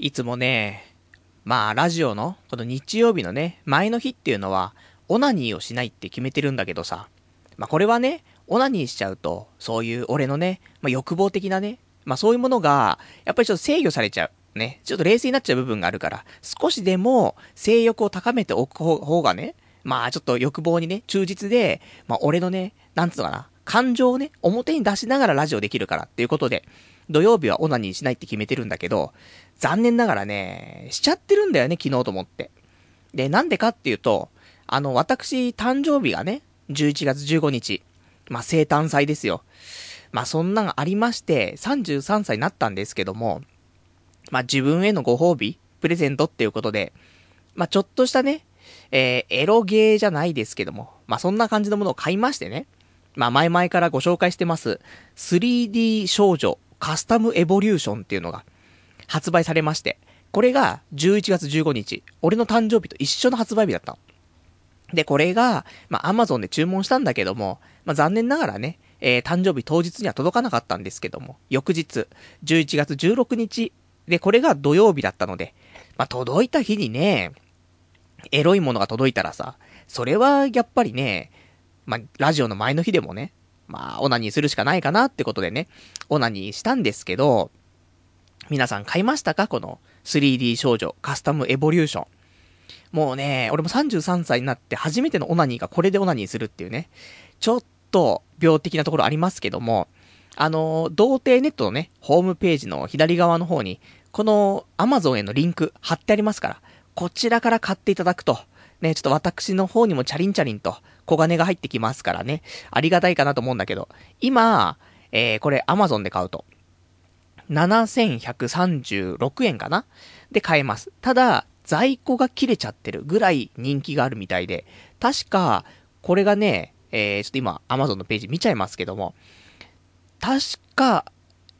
いつもね、まあ、ラジオの、この日曜日のね、前の日っていうのは、オナニーをしないって決めてるんだけどさ。まあ、これはね、オナニーしちゃうと、そういう俺のね、まあ、欲望的なね、まあ、そういうものが、やっぱりちょっと制御されちゃう。ね。ちょっと冷静になっちゃう部分があるから、少しでも性欲を高めておく方がね、まあちょっと欲望にね、忠実で、まあ俺のね、なんつうのかな、感情をね、表に出しながらラジオできるからっていうことで、土曜日はオナニーしないって決めてるんだけど、残念ながらね、しちゃってるんだよね、昨日と思って。で、なんでかっていうと、あの、私、誕生日がね、11月15日。まあ、生誕祭ですよ。まあ、そんなのありまして、33歳になったんですけども、まあ、自分へのご褒美、プレゼントっていうことで、まあ、ちょっとしたね、えー、エロゲーじゃないですけども、まあ、そんな感じのものを買いましてね。まあ、前々からご紹介してます、3D 少女カスタムエボリューションっていうのが発売されまして、これが11月15日、俺の誕生日と一緒の発売日だったの。で、これが、まあ、アマゾンで注文したんだけども、まあ、残念ながらね、えー、誕生日当日には届かなかったんですけども、翌日、11月16日、で、これが土曜日だったので、まあ、届いた日にね、エロいものが届いたらさ、それはやっぱりね、まあ、ラジオの前の日でもね、まあ、オナニーするしかないかなってことでね、オナニーしたんですけど、皆さん買いましたか？この 3D 少女カスタムエボリューション。もうね、俺も33歳になって初めてのオナニーがこれでオナニーするっていうね、ちょっと病的なところありますけども、あの、童貞ネットのね、ホームページの左側の方に、この Amazon へのリンク貼ってありますから、こちらから買っていただくと、ね、ちょっと私の方にもチャリンチャリンと小金が入ってきますからね、ありがたいかなと思うんだけど、今、えー、これ Amazon で買うと、7136円かな？で買えます。ただ、在庫が切れちゃってるぐらい人気があるみたいで、確か、これがね、えー、ちょっと今 Amazon のページ見ちゃいますけども、確か、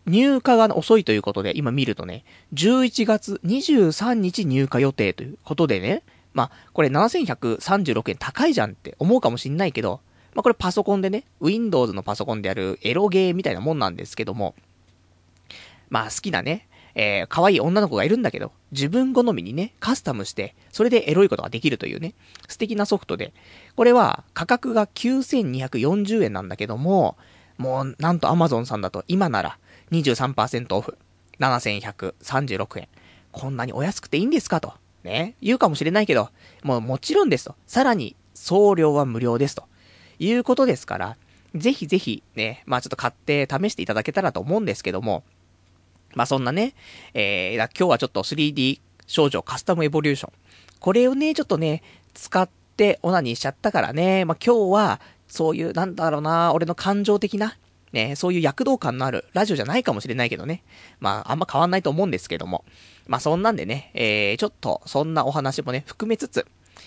入荷が遅いということで、今見るとね、11月23日入荷予定ということでね、まあ、これ7136円高いじゃんって思うかもしんないけど、まあ、これパソコンでね、Windows のパソコンであるエロゲーみたいなもんなんですけども、まあ好きなね、えー、可愛い女の子がいるんだけど、自分好みにね、カスタムして、それでエロいことができるというね、素敵なソフトで、これは価格が9240円なんだけども、もうなんと Amazon さんだと今なら23%オフ、7136円。こんなにお安くていいんですかと。ね、言うかもしれないけど、もうもちろんですと。さらに、送料は無料ですと。いうことですから、ぜひぜひね、まあちょっと買って試していただけたらと思うんですけども、まあそんなね、えー、今日はちょっと 3D 少女カスタムエボリューション。これをね、ちょっとね、使ってオナニーしちゃったからね、まあ今日は、そういう、なんだろうな、俺の感情的な、ね、そういう躍動感のあるラジオじゃないかもしれないけどね。まあ、あんま変わんないと思うんですけども。まあ、そんなんでね、えー、ちょっと、そんなお話もね、含めつつ、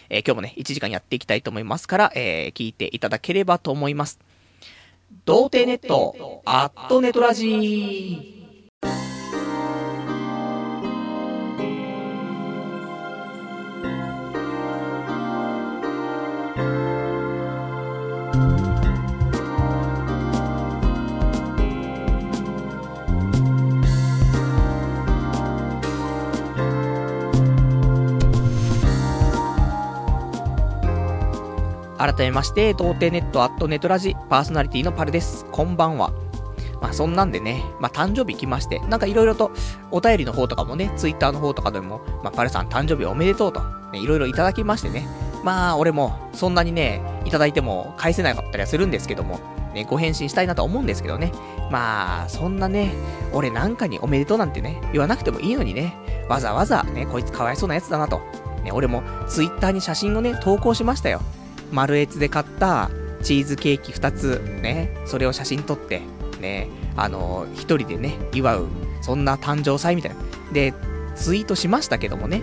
えー、今日もね、1時間やっていきたいと思いますから、えー、聞いていただければと思います。童貞ネット、アットネトラジー。改めまして、童貞ネットアットネトラジパーソナリティのパルです。こんばんは。まあそんなんでね、まあ誕生日来まして、なんかいろいろとお便りの方とかもね、ツイッターの方とかでも、まあパルさん誕生日おめでとうと、ね、いろいろいただきましてね。まあ俺もそんなにね、いただいても返せなかったりはするんですけども、ね、ご返信したいなと思うんですけどね。まあ、そんなね、俺なんかにおめでとうなんてね、言わなくてもいいのにね、わざわざね、こいつかわいそうなやつだなと。ね、俺もツイッターに写真をね、投稿しましたよ。マルエツで買ったチーズケーキ2つ、ね、それを写真撮って、ね、あのー、一人でね、祝う、そんな誕生祭みたいな。で、ツイートしましたけどもね、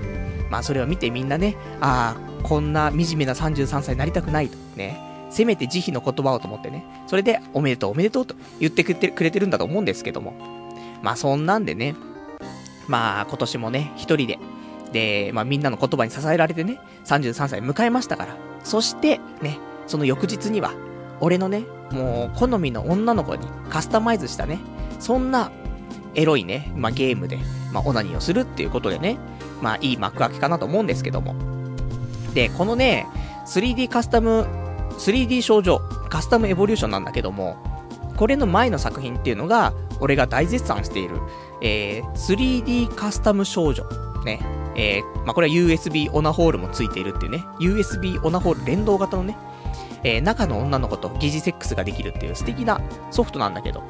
まあそれを見てみんなね、ああ、こんな惨めな33歳になりたくないと、ね、せめて慈悲の言葉をと思ってね、それでおめでとうおめでとうと言ってくれてるんだと思うんですけども、まあそんなんでね、まあ今年もね、一人で、で、まあみんなの言葉に支えられてね、33歳迎えましたから、そして、ね、その翌日には、俺のね、もう、好みの女の子にカスタマイズしたね、そんな、エロいね、まあ、ゲームで、まあ、オナニーをするっていうことでね、まあ、いい幕開けかなと思うんですけども。で、このね、3D カスタム、3D 少女、カスタムエボリューションなんだけども、これの前の作品っていうのが、俺が大絶賛している、えー、3D カスタム少女。ね。えー、まあ、これは USB オナホールもついているっていうね。USB オナホール連動型のね、えー、中の女の子と疑似セックスができるっていう素敵なソフトなんだけど、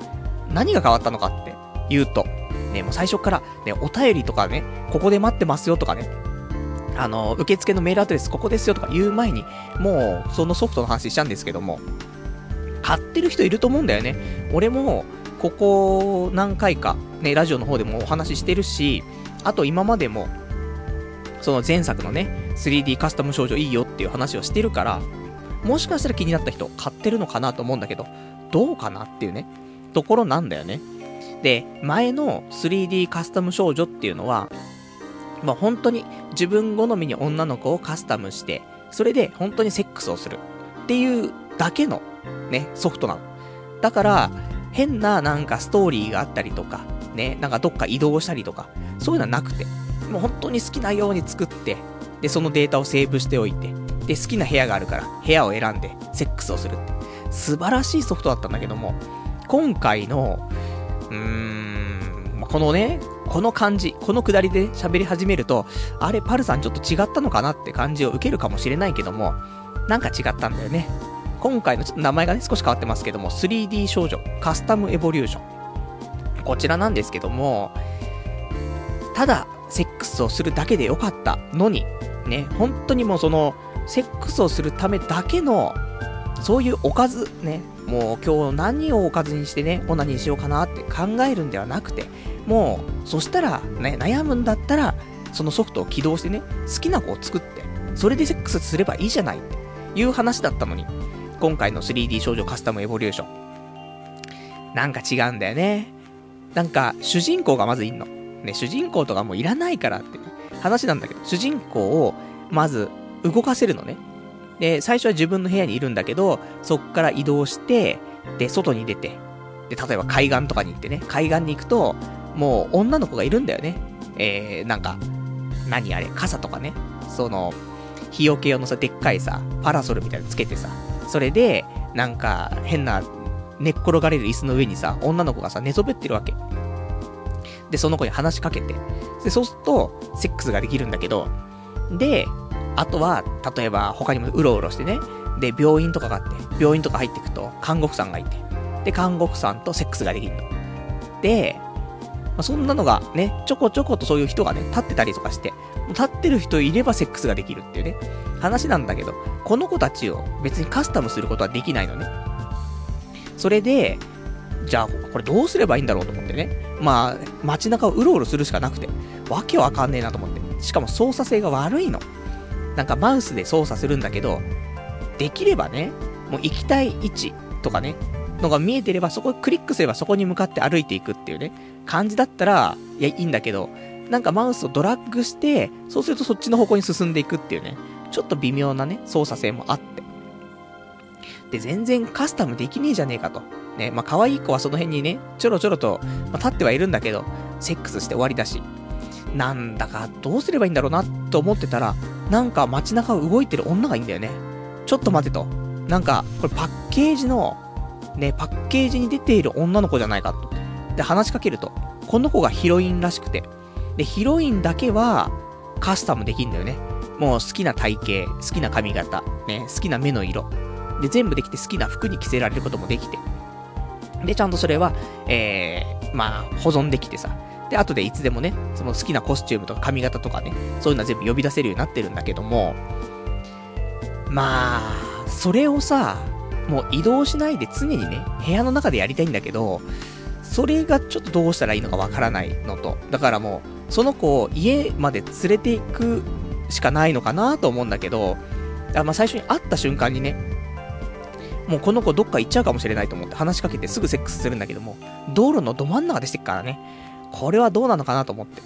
何が変わったのかって言うと、ね、もう最初から、ね、お便りとかね、ここで待ってますよとかね、あの、受付のメールアドレスここですよとか言う前に、もう、そのソフトの話しちゃうんですけども、買ってる人いると思うんだよね。俺も、ここ何回か、ね、ラジオの方でもお話ししてるし、あと今までも、その前作のね、3D カスタム少女いいよっていう話をしてるから、もしかしたら気になった人買ってるのかなと思うんだけど、どうかなっていうね、ところなんだよね。で、前の 3D カスタム少女っていうのは、まあ本当に自分好みに女の子をカスタムして、それで本当にセックスをするっていうだけのね、ソフトなの。だから、変ななんかストーリーがあったりとか、ね、なんかどっか移動したりとか、そういうのはなくて、もう本当に好きなように作って、で、そのデータをセーブしておいて、で、好きな部屋があるから、部屋を選んで、セックスをするって。素晴らしいソフトだったんだけども、今回の、うーん、このね、この感じ、このくだりで喋り始めると、あれ、パルさんちょっと違ったのかなって感じを受けるかもしれないけども、なんか違ったんだよね。今回のちょっと名前がね、少し変わってますけども、3D 少女カスタムエボリューション。こちらなんですけども、ただ、セックスをするだけでよかったのに、ね、本当にもうその、セックスをするためだけの、そういうおかず、ね、もう今日何をおかずにしてね、オナニーしようかなって考えるんではなくて、もう、そしたら、ね、悩むんだったら、そのソフトを起動してね、好きな子を作って、それでセックスすればいいじゃないっていう話だったのに、今回の 3D 少女カスタムエボリューション。なんか違うんだよね。なんか、主人公がまずいんの。ね、主人公とかもういらないからって、話なんだけど、主人公を、まず、動かせるのね。で、最初は自分の部屋にいるんだけど、そっから移動して、で、外に出て、で、例えば海岸とかに行ってね、海岸に行くと、もう女の子がいるんだよね。えー、なんか、何あれ、傘とかね、その、日よけ用のさ、でっかいさ、パラソルみたいなのつけてさ、それで、なんか、変な、寝っ転がれる椅子の上にさ、女の子がさ、寝そべってるわけ。で、その子に話しかけて。で、そうすると、セックスができるんだけど、で、あとは、例えば他にもうろうろしてね、で、病院とかがあって、病院とか入っていくと、看護婦さんがいて、で、看護婦さんとセックスができるの。で、まあ、そんなのがね、ちょこちょことそういう人がね、立ってたりとかして、立ってる人いればセックスができるっていうね、話なんだけど、この子たちを別にカスタムすることはできないのね。それで、じゃあ、これどうすればいいんだろうと思ってね。まあ、街中をうろうろするしかなくて、わけわかんねえなと思って。しかも操作性が悪いの。なんかマウスで操作するんだけど、できればね、もう行きたい位置とかね、のが見えてれば、そこクリックすればそこに向かって歩いていくっていうね、感じだったら、いや、いいんだけど、なんかマウスをドラッグして、そうするとそっちの方向に進んでいくっていうね、ちょっと微妙なね、操作性もあって。で、全然カスタムできねえじゃねえかと。ね、まあ可愛い子はその辺にね、ちょろちょろと、まあ、立ってはいるんだけど、セックスして終わりだし、なんだかどうすればいいんだろうなと思ってたら、なんか街中を動いてる女がいいんだよね。ちょっと待てと。なんか、これパッケージの、ね、パッケージに出ている女の子じゃないかと。で、話しかけると、この子がヒロインらしくて。で、ヒロインだけは、カスタムできんだよね。もう好きな体型、好きな髪型、ね、好きな目の色。で、全部できて好きな服に着せられることもできて。で、ちゃんとそれは、えー、まあ、保存できてさ。で、後でいつでもね、その好きなコスチュームとか髪型とかね、そういうのは全部呼び出せるようになってるんだけども、まあ、それをさ、もう移動しないで常にね、部屋の中でやりたいんだけど、それがちょっとどうしたらいいのかわからないのと、だからもう、その子を家まで連れていくしかないのかなと思うんだけど、あまあ最初に会った瞬間にね、もうこの子どっか行っちゃうかもしれないと思って話しかけてすぐセックスするんだけども、道路のど真ん中でしてっからね、これはどうなのかなと思って。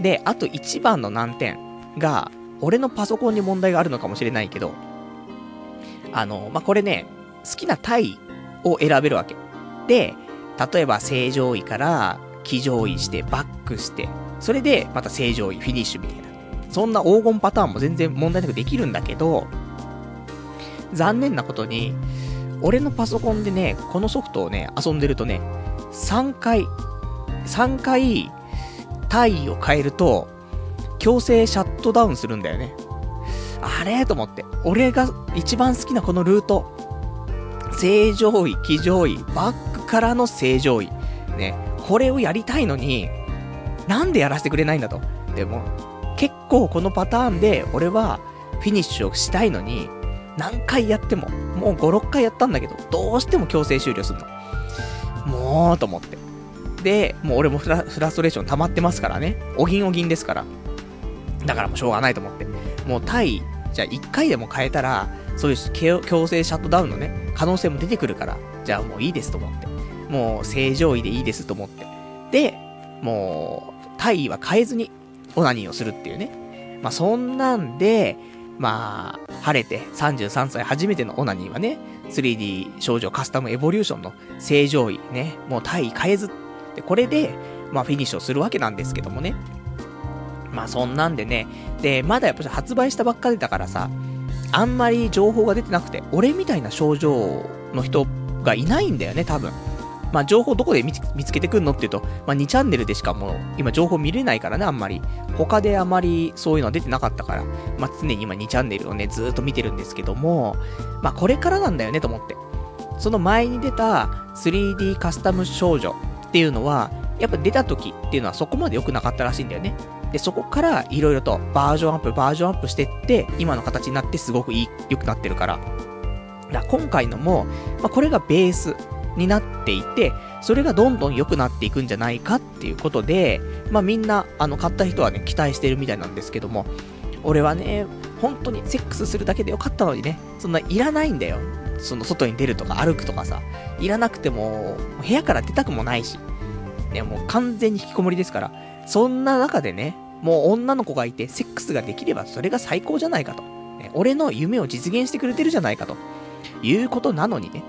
で、あと一番の難点が、俺のパソコンに問題があるのかもしれないけど、あの、まあ、これね、好きな体を選べるわけ。で、例えば正常位から騎乗位して、バックして、それで、また正常位、フィニッシュみたいな。そんな黄金パターンも全然問題なくできるんだけど、残念なことに、俺のパソコンでね、このソフトをね、遊んでるとね、3回、3回、体位を変えると、強制シャットダウンするんだよね。あれと思って。俺が一番好きなこのルート。正常位、騎乗位、バックからの正常位。ね。これをやりたいのに、なんでやらせてくれないんだと。でも、結構このパターンで、俺はフィニッシュをしたいのに、何回やっても、もう5、6回やったんだけど、どうしても強制終了するの。もう、と思って。で、もう俺もフラフラストレーション溜まってますからね。おぎんおぎんですから。だからもうしょうがないと思って。もう対、じゃあ1回でも変えたら、そういう強制シャットダウンのね、可能性も出てくるから、じゃあもういいですと思って。もう正常位でいいですと思って。で、もう、体位は変えずに、オナニーをするっていうね。まあそんなんで、まあ、晴れて33歳初めてのオナニーはね、3D 少女カスタムエボリューションの正常位ね、もう体位変えず。で、これで、まあフィニッシュをするわけなんですけどもね。まあそんなんでね、で、まだやっぱ発売したばっかりだからさ、あんまり情報が出てなくて、俺みたいな症状の人がいないんだよね、多分。まあ、情報どこで見つけてくんのっていうと、まあ、2チャンネルでしかもう、今情報見れないからね、あんまり。他であまりそういうのは出てなかったから、まあ、常に今2チャンネルをね、ずっと見てるんですけども、まあ、これからなんだよね、と思って。その前に出た 3D カスタム少女っていうのは、やっぱ出た時っていうのはそこまで良くなかったらしいんだよね。で、そこから色々とバージョンアップ、バージョンアップしてって、今の形になってすごくいい、良くなってるから。だから今回のも、まあ、これがベースになっていて、それがどんどん良くなっていくんじゃないかっていうことで、まあみんな、あの、買った人はね、期待してるみたいなんですけども、俺はね、本当にセックスするだけでよかったのにね、そんないらないんだよ。その外に出るとか歩くとかさ、いらなくても、部屋から出たくもないし、ね、もう完全に引きこもりですから、そんな中でね、もう女の子がいて、セックスができればそれが最高じゃないかと。俺の夢を実現してくれてるじゃないかと。いうことなのにね、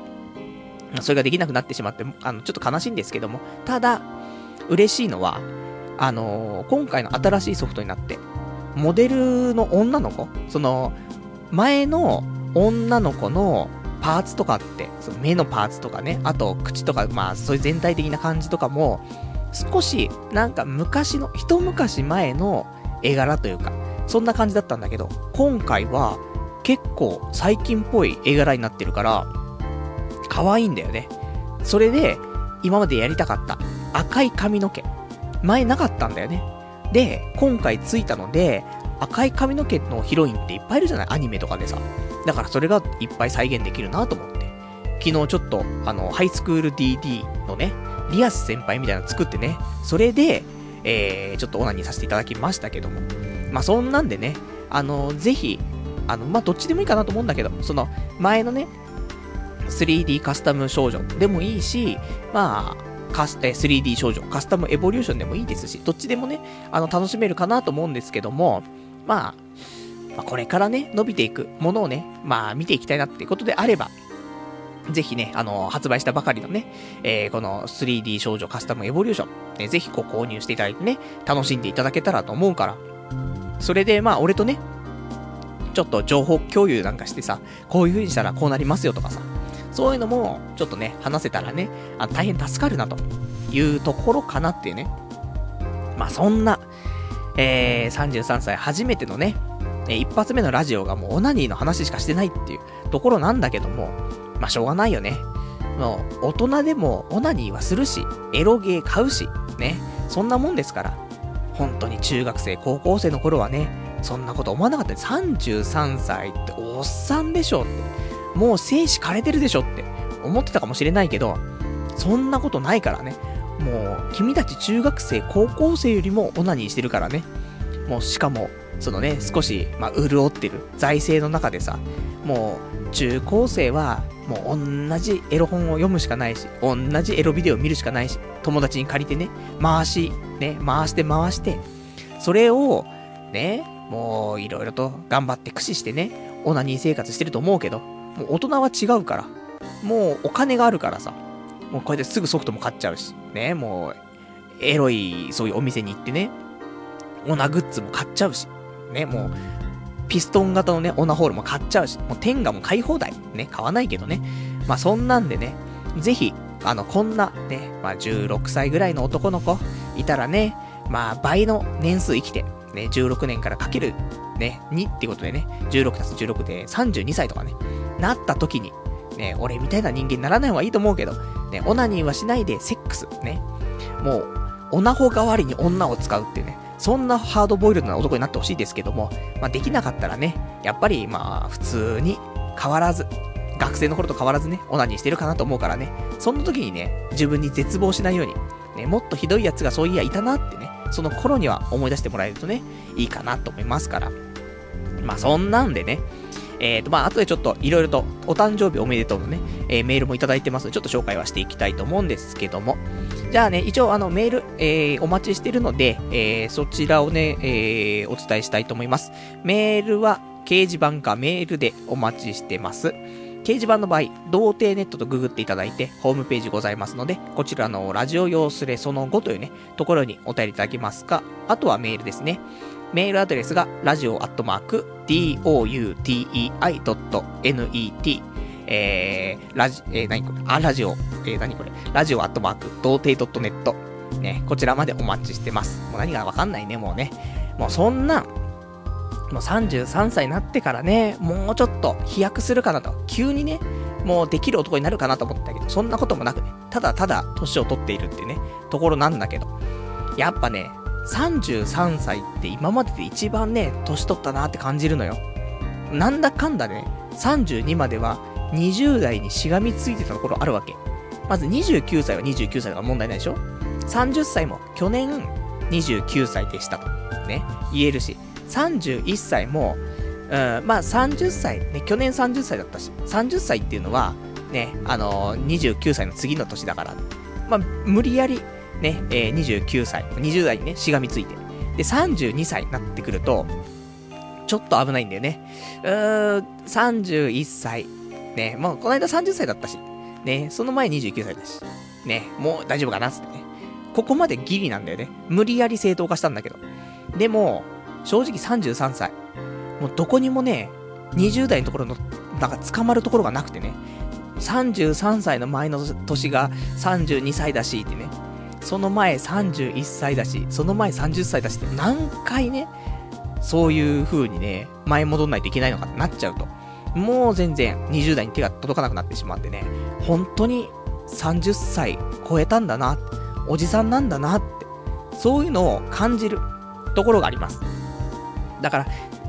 それができなくなってしまって、あの、ちょっと悲しいんですけども、ただ、嬉しいのは、あのー、今回の新しいソフトになって、モデルの女の子、その、前の女の子のパーツとかって、その目のパーツとかね、あと口とか、まあそういう全体的な感じとかも、少しなんか昔の、一昔前の絵柄というか、そんな感じだったんだけど、今回は結構最近っぽい絵柄になってるから、可愛いんだよね。それで、今までやりたかった赤い髪の毛。前なかったんだよね。で、今回ついたので、赤い髪の毛のヒロインっていっぱいいるじゃない？アニメとかでさ。だからそれがいっぱい再現できるなと思って。昨日ちょっと、あの、ハイスクール DD のね、リアス先輩みたいなの作ってね、それで、えー、ちょっとオナニーさせていただきましたけども。まあ、そんなんでね、あの、ぜひ、あの、まあ、どっちでもいいかなと思うんだけど、その、前のね、3D カスタム少女。でもいいし、まあ、カス、3D 少女、カスタムエボリューションでもいいですし、どっちでもね、あの、楽しめるかなと思うんですけども、まあ、まあ、これからね、伸びていくものをね、まあ、見ていきたいなっていうことであれば、ぜひね、あの、発売したばかりのね、えー、この 3D 少女カスタムエボリューション、ね、ぜひご購入していただいてね、楽しんでいただけたらと思うから、それで、まあ、俺とね、ちょっと情報共有なんかしてさ、こういう風にしたらこうなりますよとかさ、そういうのも、ちょっとね、話せたらね、あ大変助かるな、というところかなっていうね。まあ、そんな、えー、33歳初めてのね、え一発目のラジオがもうオナニーの話しかしてないっていうところなんだけども、まあ、しょうがないよね。もう、大人でもオナニーはするし、エロゲー買うし、ね、そんなもんですから。本当に中学生、高校生の頃はね、そんなこと思わなかった。33歳っておっさんでしょって。もう生死枯れてるでしょって思ってたかもしれないけど、そんなことないからね。もう、君たち中学生、高校生よりもオナニーしてるからね。もう、しかも、そのね、少し、まあ、潤ってる財政の中でさ、もう、中高生は、もう同じエロ本を読むしかないし、同じエロビデオを見るしかないし、友達に借りてね、回し、ね、回して回して、それを、ね、もういろいろと頑張って駆使してね、オナニー生活してると思うけど、もう大人は違うから。もうお金があるからさ。もうこれですぐソフトも買っちゃうし。ね、もう、エロい、そういうお店に行ってね、オナグッズも買っちゃうし、ね、もう、ピストン型のね、オナホールも買っちゃうし、もう天下も買い放題。ね、買わないけどね。まあそんなんでね、ぜひ、あの、こんなね、まあ16歳ぐらいの男の子いたらね、まあ倍の年数生きて、ね、16年からかける、ね、2ってことでね、16たす16で32歳とかね、なった時に、ね、俺みたいな人間にならない方がいいと思うけど、ね、オナニーはしないでセックス、ね、もう、オナホ代わりに女を使うっていうね、そんなハードボイルドな男になってほしいですけども、まあ、できなかったらね、やっぱりまあ、普通に変わらず、学生の頃と変わらずね、オナニーしてるかなと思うからね、そんな時にね、自分に絶望しないように、ね、もっとひどい奴がそういやいたなってね、その頃には思い出してもらえるとね、いいかなと思いますから。まあそんなんでね、えっ、ー、と、まあ、後でちょっといろいろとお誕生日おめでとうのね、えー、メールもいただいてますので、ちょっと紹介はしていきたいと思うんですけども。じゃあね、一応あのメール、えー、お待ちしてるので、え、そちらをね、え、お伝えしたいと思います。メールは掲示板かメールでお待ちしてます。掲示板の場合、童貞ネットとググっていただいて、ホームページございますので、こちらのラジオ用スレその後というね、ところにお便りいただけますか、あとはメールですね。メールアドレスが、ラジオアットマーク、doutei.net、えー、ラジ、えー、何これ？あ、ラジオ、えー、何これ？ラジオアットマーク、童貞 .net。ね、こちらまでお待ちしてます。もう何がわかんないね、もうね。もうそんな、もう33歳になってからね、もうちょっと飛躍するかなと。急にね、もうできる男になるかなと思ったけど、そんなこともなくね、ただただ年を取っているってね、ところなんだけど、やっぱね、33歳って今までで一番ね、年取ったなって感じるのよ。なんだかんだね、32までは20代にしがみついてたところあるわけ。まず29歳は29歳だから問題ないでしょ ?30 歳も去年29歳でしたと。ね、言えるし。31歳も、うん、まあ30歳、ね、去年30歳だったし、30歳っていうのは、ね、あのー、29歳の次の年だから、まあ、無理やり、ね、えー、29歳、20代にね、しがみついて。で、32歳になってくると、ちょっと危ないんだよね。うーん、31歳。ね、もうこの間30歳だったし、ね、その前29歳だし、ね、もう大丈夫かなつってね。ここまでギリなんだよね。無理やり正当化したんだけど。でも、正直33歳。もうどこにもね、20代のところの、なんか捕まるところがなくてね、33歳の前の年が32歳だしってね、その前31歳だし、その前30歳だしって何回ね、そういう風にね、前戻んないといけないのかってなっちゃうと、もう全然20代に手が届かなくなってしまってね、本当に30歳超えたんだな、おじさんなんだなって、そういうのを感じるところがあります。だから、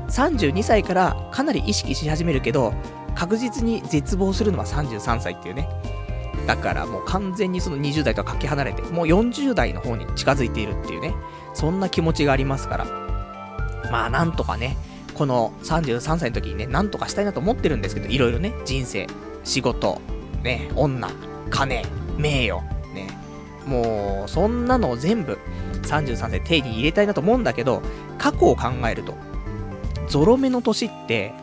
32歳からかなり意識し始めるけど、確実に絶望するのは33歳っていうね。だからもう完全にその20代とはかけ離れて、もう40代の方に近づいているっていうね。そんな気持ちがありますから。まあなんとかね、この33歳の時にね、なんとかしたいなと思ってるんですけど、いろいろね、人生、仕事、ね、女、金、名誉、ね。もう、そんなのを全部、33歳手に入れたいなと思うんだけど、過去を考えると、ゾロ目の年って、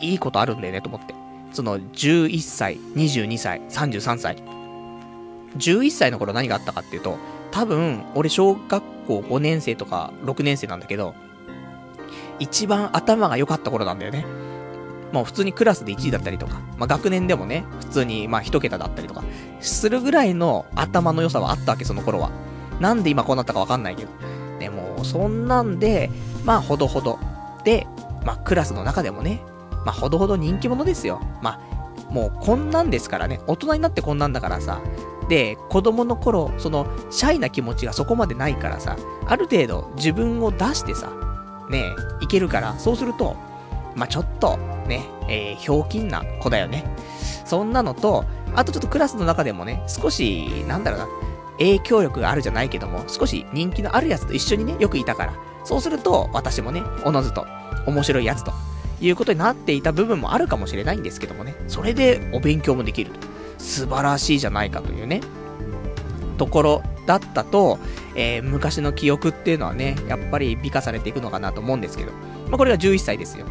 いいことあるんだよねと思って。その、11歳、22歳、33歳。11歳の頃何があったかっていうと、多分、俺小学校5年生とか6年生なんだけど、一番頭が良かった頃なんだよね。もう普通にクラスで1位だったりとか、まあ学年でもね、普通にまあ1桁だったりとか、するぐらいの頭の良さはあったわけ、その頃は。なんで今こうなったかわかんないけど。でも、そんなんで、まあ、ほどほど。で、まあ、クラスの中でもね、まあ、ほどほど人気者ですよ。まあ、もうこんなんですからね。大人になってこんなんだからさ。で、子供の頃、その、シャイな気持ちがそこまでないからさ、ある程度自分を出してさ、ねいけるから、そうすると、まあ、ちょっと、ね、えー、ひょうきんな子だよね。そんなのと、あとちょっとクラスの中でもね、少し、なんだろうな、影響力があるじゃないけども、少し人気のあるやつと一緒にね、よくいたから。そうすると、私もね、おのずと面白いやつということになっていた部分もあるかもしれないんですけどもね、それでお勉強もできると。素晴らしいじゃないかというね、ところだったと、えー、昔の記憶っていうのはね、やっぱり美化されていくのかなと思うんですけど、まあこれが11歳ですよ。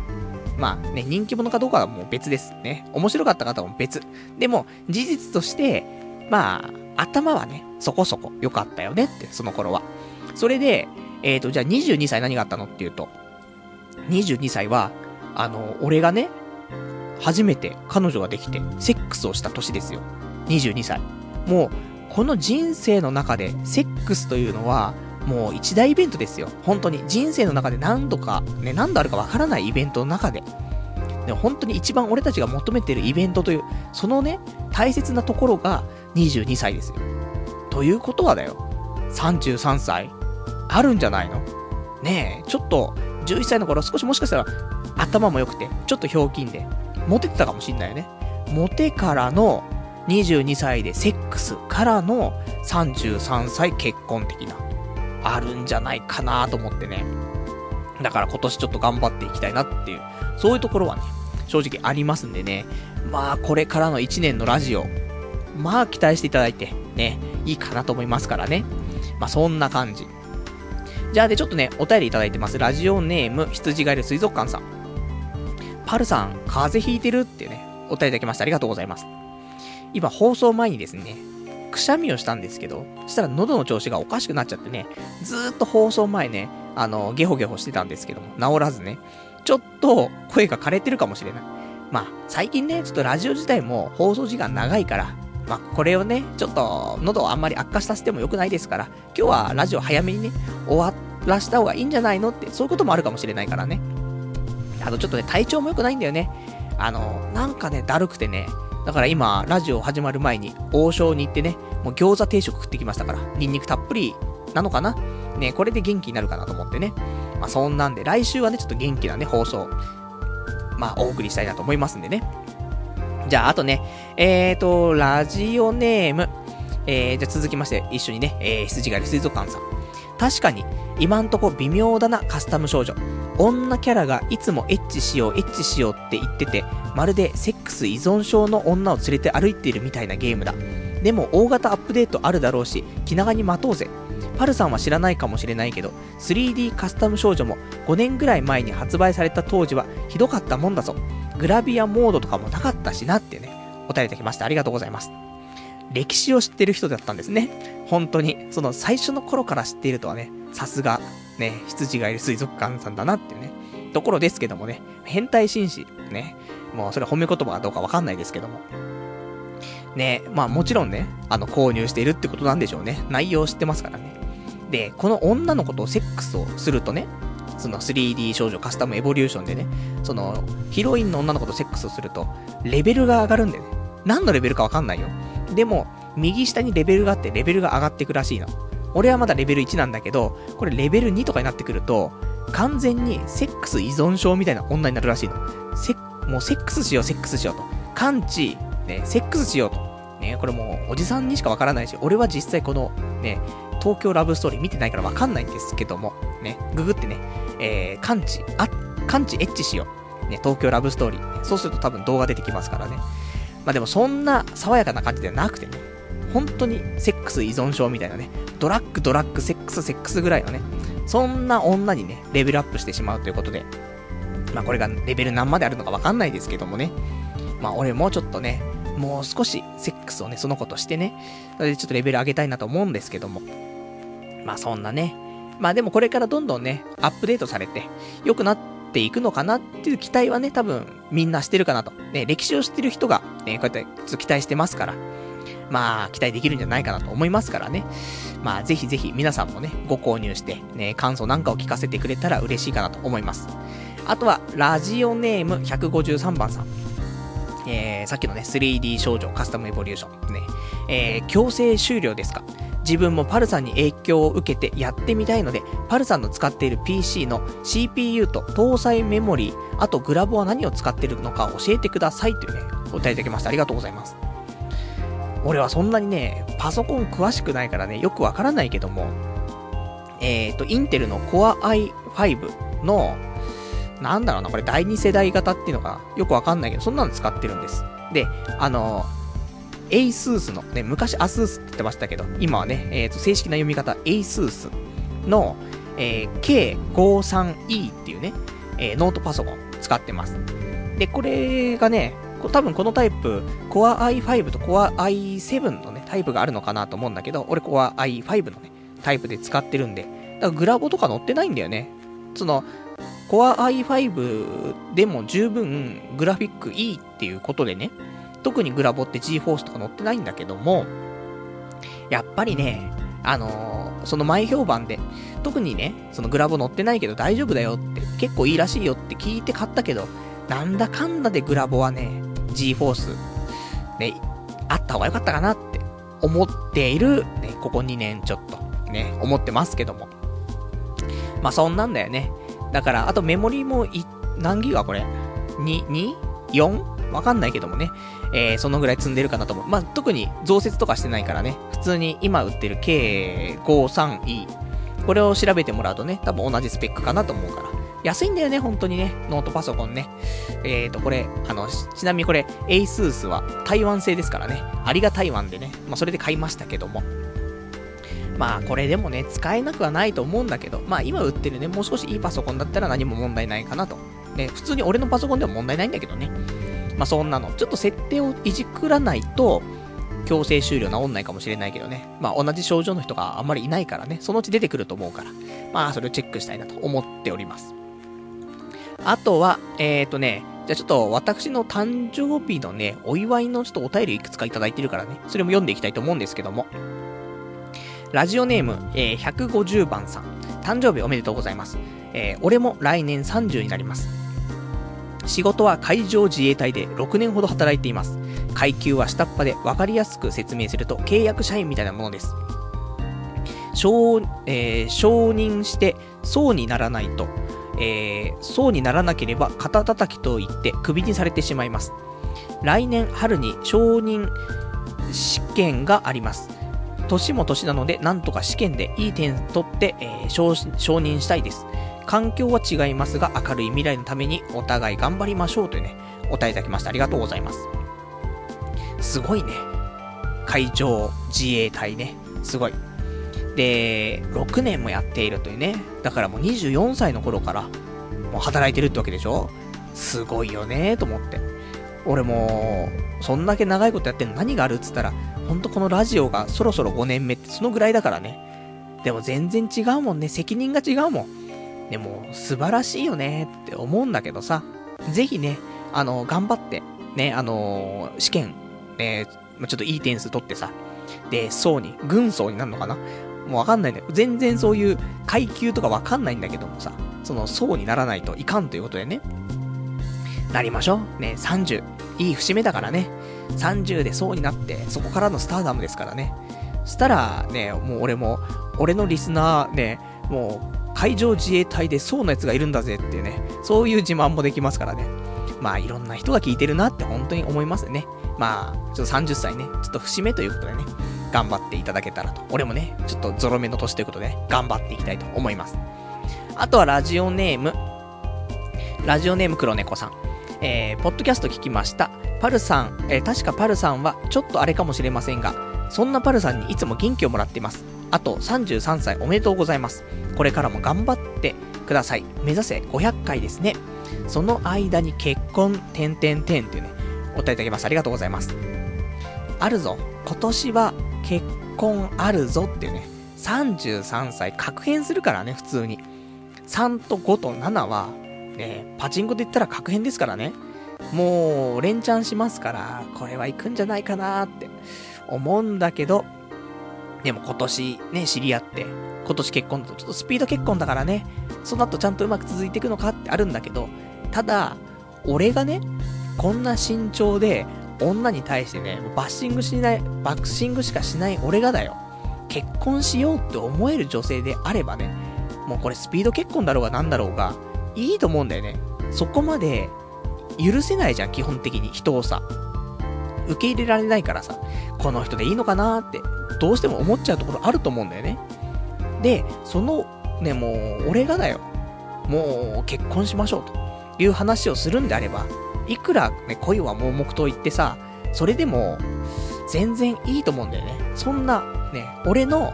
まあね、人気者かどうかはもう別ですね。面白かった方も別。でも、事実として、まあ、頭はね、そこそこ良かったよねって、その頃は。それで、えっ、ー、と、じゃあ22歳何があったのっていうと、22歳は、あの、俺がね、初めて彼女ができて、セックスをした年ですよ。22歳。もう、この人生の中で、セックスというのは、もう一大イベントですよ。本当に。人生の中で何度か、ね、何度あるかわからないイベントの中で。で本当に一番俺たちが求めてるイベントという、そのね、大切なところが22歳ですよ。ということはだよ。33歳あるんじゃないの？ねえ、ちょっと、11歳の頃少しもしかしたら頭も良くて、ちょっとひょうきんで、モテてたかもしんないよね。モテからの22歳でセックスからの33歳結婚的な、あるんじゃないかなと思ってね。だから今年ちょっと頑張っていきたいなっていう、そういうところはね、正直ありますんでね。まあこれからの1年のラジオ、まあ期待していただいて、ね、いいかなと思いますからね。まあそんな感じ。じゃあでちょっとね、お便りいただいてます。ラジオネーム、羊がいる水族館さん。パルさん、風邪ひいてるってね、お便りいただきました。ありがとうございます。今、放送前にですね、くしゃみをしたんですけど、そしたら喉の調子がおかしくなっちゃってね、ずーっと放送前ね、あの、ゲホゲホしてたんですけども、治らずね、ちょっと声が枯れてるかもしれない。まあ、最近ね、ちょっとラジオ自体も放送時間長いから、まあ、これをね、ちょっと喉をあんまり悪化させても良くないですから、今日はラジオ早めにね、終わらした方がいいんじゃないのって、そういうこともあるかもしれないからね。あとちょっとね、体調も良くないんだよね。あの、なんかね、だるくてね、だから今、ラジオ始まる前に、王将に行ってね、もう餃子定食食ってきましたから、ニンニクたっぷりなのかな？ね、これで元気になるかなと思ってね。まあ、そんなんで、来週はね、ちょっと元気なね、放送、まあ、お送りしたいなと思いますんでね。じゃあ、あとね、えーと、ラジオネーム、えー、じゃ続きまして、一緒にね、えー、羊狩り水族館さん。確かに、今んとこ微妙だな、カスタム少女。女キャラがいつもエッチしよう、エッチしようって言ってて、まるでセックス依存症の女を連れて歩いているみたいなゲームだ。でも大型アップデートあるだろうし、気長に待とうぜ。パルさんは知らないかもしれないけど、3D カスタム少女も5年ぐらい前に発売された当時はひどかったもんだぞ。グラビアモードとかもなかったしなってね、お便りいただきました。ありがとうございます。歴史を知ってる人だったんですね。本当に。その最初の頃から知っているとはね、さすが、ね、羊がいる水族館さんだなっていうね、ところですけどもね、変態紳士、ね、もうそれ褒め言葉かどうかわかんないですけども。ね、まあもちろんね、あの、購入しているってことなんでしょうね。内容知ってますからね。で、この女の子とセックスをするとね、その 3D 少女カスタムエボリューションでね、その、ヒロインの女の子とセックスをすると、レベルが上がるんだよね。何のレベルかわかんないよ。でも、右下にレベルがあってレベルが上がっていくらしいの。俺はまだレベル1なんだけど、これレベル2とかになってくると、完全にセックス依存症みたいな女になるらしいの。セもうセックスしよう、セックスしようと。完治、ね、セックスしようと。ね、これもうおじさんにしかわからないし、俺は実際この、ね、東京ラブストーリー見てないからわかんないんですけども、ね、ググってね、えー、完治、あ、完治エッチしよう。ね、東京ラブストーリー。そうすると多分動画出てきますからね。まあでもそんな爽やかな感じではなくてね、本当にセックス依存症みたいなね、ドラッグドラッグセックスセックスぐらいのね、そんな女にね、レベルアップしてしまうということで、まあこれがレベル何まであるのかわかんないですけどもね、まあ俺もうちょっとね、もう少しセックスをね、その子としてね、それでちょっとレベル上げたいなと思うんですけども、まあそんなね、まあでもこれからどんどんね、アップデートされて、良くなっていくのかなっていう期待はね、多分みんなしてるかなと。ね、歴史を知ってる人が、ね、こうやってちょっと期待してますから、まあ期待できるんじゃないかなと思いますからね。まあぜひぜひ皆さんもね、ご購入して、ね、感想なんかを聞かせてくれたら嬉しいかなと思います。あとは、ラジオネーム153番さん。えー、さっきのね、3D 少女カスタムエボリューション。ね、えー、強制終了ですか？自分もパルさんに影響を受けてやってみたいので、パルさんの使っている PC の CPU と搭載メモリー、あとグラボは何を使ってるのか教えてくださいというね、お答えいただきました。ありがとうございます。俺はそんなにね、パソコン詳しくないからね、よくわからないけども、えっ、ー、と、インテルの Core i5 のなんだろうな、これ第2世代型っていうのかよくわかんないけど、そんなの使ってるんです。で、あの、ASUS の、ね、昔 ASUS って言ってましたけど、今はね、え、ー、と、正式な読み方 ASUS の、えー、K53E っていうね、えー、ノートパソコン使ってます。で、これがね、多分このタイプ、Core i5 と Core i7 のね、タイプがあるのかなと思うんだけど、俺ここは i5 のね、タイプで使ってるんで、だからグラボとか載ってないんだよね。その、Core i5 でも十分グラフィックいいっていうことでね、特にグラボって GForce とか載ってないんだけども、やっぱりね、あのー、その前評判で、特にね、そのグラボ載ってないけど大丈夫だよって、結構いいらしいよって聞いて買ったけど、なんだかんだでグラボはね、GForce、ね、あった方が良かったかなって思っている、ね、ここ2年ちょっと、ね、思ってますけども。まあそんなんだよね。だから、あとメモリーもい、何ギガこれ ?2、2? 4? わかんないけどもね。えー、そのぐらい積んでるかなと思う。まあ、特に増設とかしてないからね。普通に今売ってる K53E。これを調べてもらうとね、多分同じスペックかなと思うから。安いんだよね、本当にね。ノートパソコンね。えーと、これ、あの、ちなみにこれ、ASUS は台湾製ですからね。ありが台湾でね。まあ、それで買いましたけども。まあこれでもね、使えなくはないと思うんだけど、まあ今売ってるね、もう少しいいパソコンだったら何も問題ないかなと。ね、普通に俺のパソコンでは問題ないんだけどね。まあそんなの、ちょっと設定をいじくらないと、強制終了治んないかもしれないけどね。まあ同じ症状の人があんまりいないからね、そのうち出てくると思うから、まあそれをチェックしたいなと思っております。あとは、えっ、ー、とね、じゃあちょっと私の誕生日のね、お祝いのちょっとお便りいくつかいただいてるからね、それも読んでいきたいと思うんですけども。ラジオネーム、えー、150番さん。誕生日おめでとうございます。えー、俺も来年30になります。仕事は海上自衛隊で6年ほど働いています。階級は下っ端で分かりやすく説明すると契約社員みたいなものです。承、えー、承認して層にならないと、えー、層にならなければ肩叩きと言ってクビにされてしまいます。来年春に承認試験があります。年も年なので、なんとか試験でいい点取って、えー、承認したいです。環境は違いますが、明るい未来のためにお互い頑張りましょうというね、お答えいただきました。ありがとうございます。すごいね。海上自衛隊ね。すごい。で、6年もやっているというね。だからもう24歳の頃から、もう働いてるってわけでしょ？すごいよねと思って。俺も、そんだけ長いことやってんの何があるっつったら、ほんとこのラジオがそろそろ5年目ってそのぐらいだからね。でも全然違うもんね。責任が違うもん。でも、素晴らしいよねって思うんだけどさ。ぜひね、あの、頑張って、ね、あの試験、ね、ちょっといい点数取ってさ。で、層に、軍曹になるのかなもうわかんないんだよ。全然そういう階級とかわかんないんだけどもさ。その層にならないといかんということでね。なりましょう。ね、30。いい節目だからね。30でそうになって、そこからのスターダムですからね。そしたら、ね、もう俺も、俺のリスナーね、もう、海上自衛隊でそうのやつがいるんだぜっていうね、そういう自慢もできますからね。まあ、いろんな人が聞いてるなって本当に思いますね。まあ、ちょっと30歳ね、ちょっと節目ということでね、頑張っていただけたらと。俺もね、ちょっとゾロ目の年ということで、ね、頑張っていきたいと思います。あとはラジオネーム、ラジオネーム黒猫さん。えー、ポッドキャスト聞きました。パルさん、えー、確かパルさんはちょっとあれかもしれませんが、そんなパルさんにいつも元気をもらっています。あと33歳おめでとうございます。これからも頑張ってください。目指せ500回ですね。その間に結婚、てんてんてんっていうね、お答えいただきます。ありがとうございます。あるぞ。今年は結婚あるぞっていうね、33歳確変するからね、普通に。3と5と7は、ね、パチンコで言ったら確変ですからね。もう、連チャンしますから、これは行くんじゃないかなって思うんだけど、でも今年ね、知り合って、今年結婚だとちょっとスピード結婚だからね、その後ちゃんとうまく続いていくのかってあるんだけど、ただ、俺がね、こんな身長で、女に対してね、バッシングしない、バッシングしかしない俺がだよ。結婚しようって思える女性であればね、もうこれスピード結婚だろうがなんだろうが、いいと思うんだよね。そこまで許せないじゃん、基本的に人をさ。受け入れられないからさ、この人でいいのかなって、どうしても思っちゃうところあると思うんだよね。で、その、ね、もう、俺がだよ。もう、結婚しましょうという話をするんであれば、いくらね、恋は盲目と言ってさ、それでも、全然いいと思うんだよね。そんな、ね、俺の、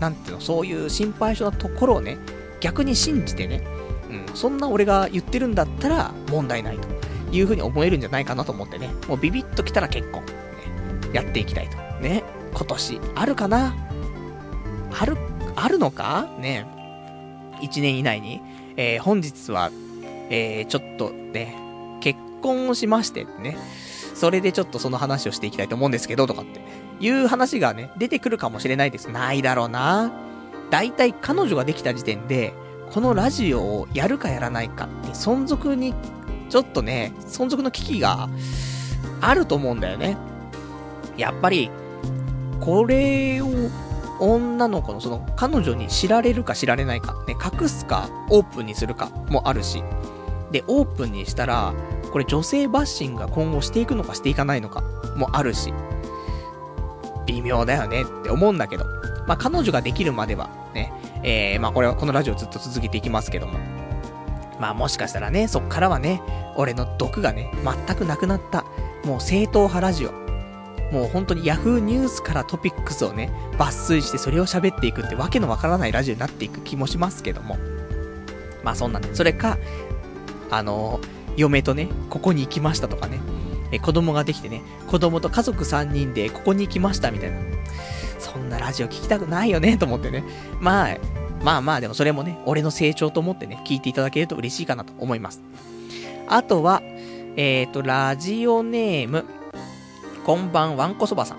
なんていうの、そういう心配性なところをね、逆に信じてね、そんな俺が言ってるんだったら問題ないという風に思えるんじゃないかなと思ってね、もうビビッと来たら結婚、ね、やっていきたいと。ね。今年、あるかな？ある、あるのか？ね一年以内に。えー、本日は、えー、ちょっとね、結婚をしましてね、それでちょっとその話をしていきたいと思うんですけど、とかっていう話がね、出てくるかもしれないです。ないだろうな。大体彼女ができた時点で、このラジオをやるかやらないかって存続に、ちょっとね、存続の危機があると思うんだよね。やっぱり、これを女の子のその彼女に知られるか知られないか、ね、隠すかオープンにするかもあるし、で、オープンにしたら、これ女性バッシングが今後していくのかしていかないのかもあるし、微妙だよねって思うんだけど、まあ彼女ができるまではね、えー、まあこれはこのラジオずっと続けていきますけども、まあもしかしたらね、そっからはね、俺の毒がね、全くなくなった、もう正統派ラジオ、もう本当に Yahoo ニュースからトピックスをね、抜粋してそれを喋っていくってわけのわからないラジオになっていく気もしますけども。まあそんなね、それか、あのー、嫁とね、ここに行きましたとかね、え、子供ができてね、子供と家族3人でここに行きましたみたいな。そんなラジオ聞きたくないよね、と思ってね。まあ、まあまあでもそれもね、俺の成長と思ってね、聞いていただけると嬉しいかなと思います。あとは、えっ、ー、と、ラジオネーム、こんばんわんこそばさん。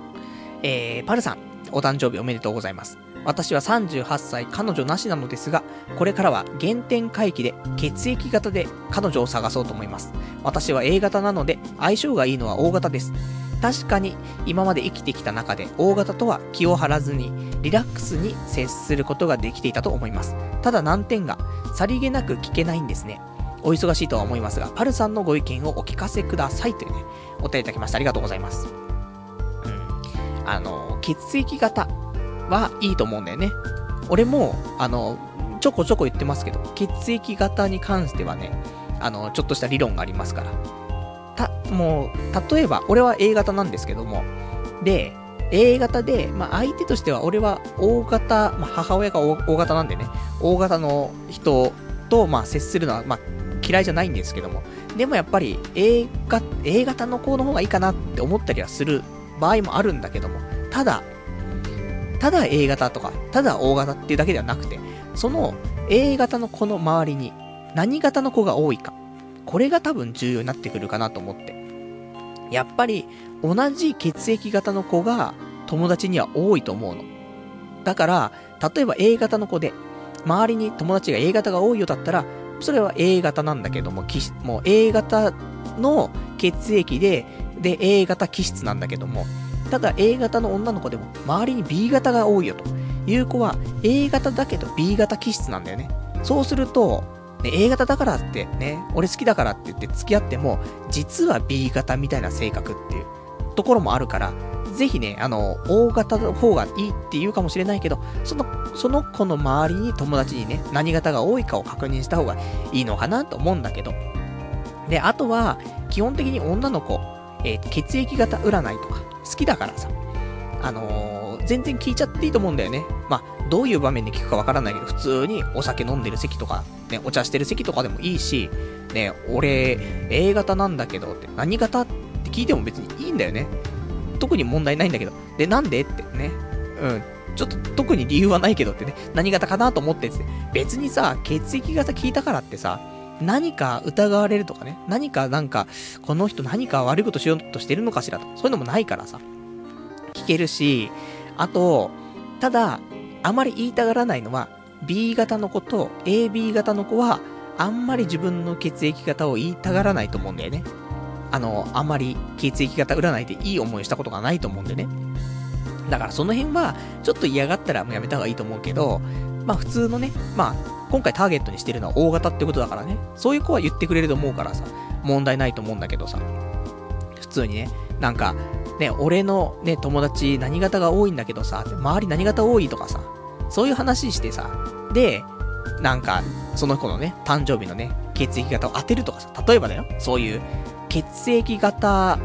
えー、パルさん、お誕生日おめでとうございます。私は38歳、彼女なしなのですが、これからは原点回帰で血液型で彼女を探そうと思います。私は A 型なので、相性がいいのは O 型です。確かに、今まで生きてきた中で O 型とは気を張らずに、リラックスに接することができていたと思います。ただ難点が、さりげなく聞けないんですね。お忙しいとは思いますが、パルさんのご意見をお聞かせくださいというね、お便りいただきました。ありがとうございます。うん。あの、血液型はいいと思うんだよね。俺も、あの、ちょこちょこ言ってますけど、血液型に関してはね、あの、ちょっとした理論がありますから。もう、例えば、俺は A 型なんですけども、で、A 型で、まあ、相手としては、俺は O 型、まあ、母親が O, o 型なんでね、O 型の人と、まあ、接するのは、まあ、嫌いじゃないんですけども、でもやっぱり A 型 A 型の子の方がいいかなって思ったりはする場合もあるんだけども、ただ、ただ A 型とか、ただ O 型っていうだけではなくて、その A 型の子の周りに何型の子が多いか、これが多分重要になってくるかなと思って。やっぱり同じ血液型の子が友達には多いと思うの。だから、例えば A 型の子で、周りに友達が A 型が多いよだったら、それは A 型なんだけども、もう A 型の血液で、で A 型気質なんだけども、ただ A 型の女の子でも周りに B 型が多いよという子は A 型だけど B 型気質なんだよね。そうすると、ね、A 型だからってね、俺好きだからって言って付き合っても、実は B 型みたいな性格っていうところもあるから、ぜひね、あの、大型の方がいいって言うかもしれないけど、その、その子の周りに友達にね、何型が多いかを確認した方がいいのかなと思うんだけど。で、あとは、基本的に女の子、えー、血液型占いとか、好きだからさ、あのー、全然聞いちゃっていいと思うんだよね。ま、どういう場面で聞くかわからないけど、普通にお酒飲んでる席とか、ね、お茶してる席とかでもいいし、ね、俺、A 型なんだけどって、何型って聞いても別にいいんだよね。特に問題ないんだけど。で、なんでってね。うん。ちょっと特に理由はないけどってね。何型かなと思ってって。別にさ、血液型聞いたからってさ、何か疑われるとかね。何かなんか、この人何か悪いことしようとしてるのかしらと。そういうのもないからさ。聞けるし、あと、ただ、あまり言いたがらないのは、B 型の子と AB 型の子は、あんまり自分の血液型を言いたがらないと思うんだよね。あの、あんまり血液型占いでいい思いしたことがないと思うんでね。だからその辺は、ちょっと嫌がったらもうやめた方がいいと思うけど、まあ普通のね、まあ、今回ターゲットにしてるのは大型ってことだからね、そういう子は言ってくれると思うからさ、問題ないと思うんだけどさ、通にね、なんか、ね、俺のね、友達何型が多いんだけどさ、周り何型多いとかさ、そういう話してさ、で、なんか、その子のね、誕生日のね、血液型を当てるとかさ、例えばだよ、そういう血液型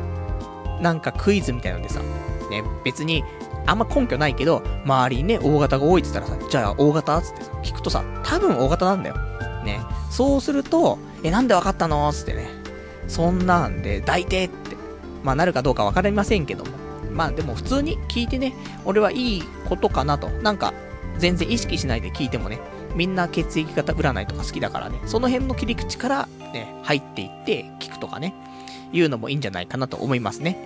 なんかクイズみたいなんでさ、ね、別にあんま根拠ないけど、周りにね、大型が多いって言ったらさ、じゃあ大型つってさ、聞くとさ、多分大型なんだよ。ね。そうすると、え、なんでわかったのつってね。そんなんで、大抵って、まあなるかどうかわかりませんけども。まあでも普通に聞いてね、俺はいいことかなと。なんか、全然意識しないで聞いてもね、みんな血液型占いとか好きだからね、その辺の切り口からね、入っていって聞くとかね、いうのもいいんじゃないかなと思いますね。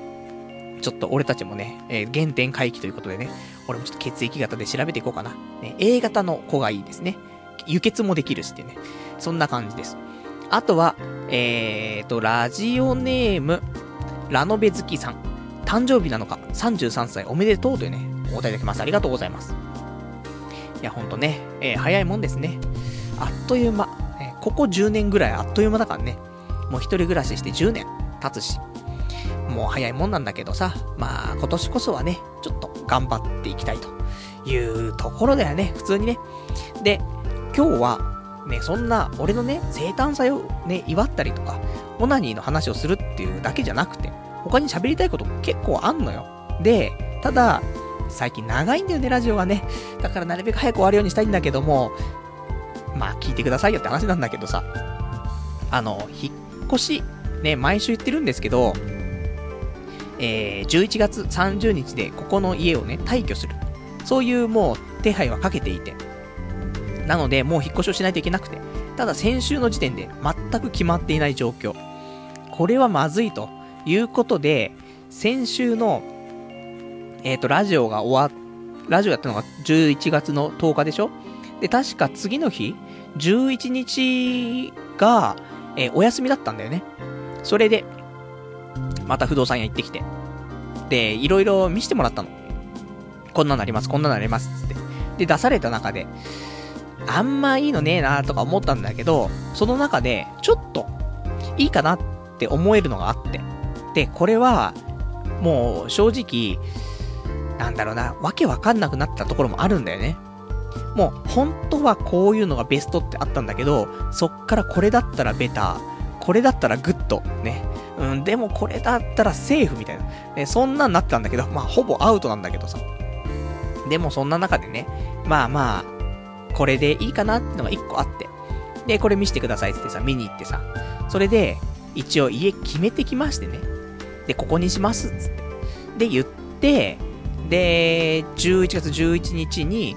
ちょっと俺たちもね、えー、原点回帰ということでね、俺もちょっと血液型で調べていこうかな。ね、A 型の子がいいですね。輸血もできるしってね。そんな感じです。あとは、えーと、ラジオネーム、ラノベ好きさん。誕生日なのか、33歳おめでとうというね、お答えいただきます。ありがとうございます。いや、ほんとね、えー、早いもんですね。あっという間、えー、ここ10年ぐらいあっという間だからね。もう一人暮らしして10年経つし。もう早いもんなんだけどさ、まあ今年こそはね、ちょっと頑張っていきたいというところだよね、普通にね。で、今日は、ね、そんな俺のね、生誕祭をね、祝ったりとか、オナニーの話をするっていうだけじゃなくて、他に喋りたいこと結構あんのよ。で、ただ、最近長いんだよね、ラジオがね。だからなるべく早く終わるようにしたいんだけども、まあ聞いてくださいよって話なんだけどさ。あの、引っ越し、ね、毎週言ってるんですけど、えー、11月30日でここの家をね、退去する。そういうもう手配はかけていて。なので、もう引っ越しをしないといけなくて。ただ先週の時点で全く決まっていない状況。これはまずいということで、先週の、えっ、ー、と、ラジオが終わ、ラジオやったのが11月の10日でしょ？で、確か次の日、11日が、えー、お休みだったんだよね。それで、また不動産屋行ってきて。で、いろいろ見せてもらったの。こんなのあります、こんなのあります、つって。で、出された中で、あんまいいのねえなとか思ったんだけど、その中で、ちょっと、いいかなって思えるのがあって。で、これは、もう、正直、なんだろうな、わけわかんなくなったところもあるんだよね。もう、本当はこういうのがベストってあったんだけど、そっからこれだったらベター、これだったらグッド、ね。うん、でもこれだったらセーフみたいな。ね、そんなんなってたんだけど、まあ、ほぼアウトなんだけどさ。でもそんな中でね、まあまあ、これでいいかなってのが一個あって。で、これ見せてくださいってさ、見に行ってさ。それで、一応家決めてきましてね。で、ここにしますっつって。で、言って、で、11月11日に、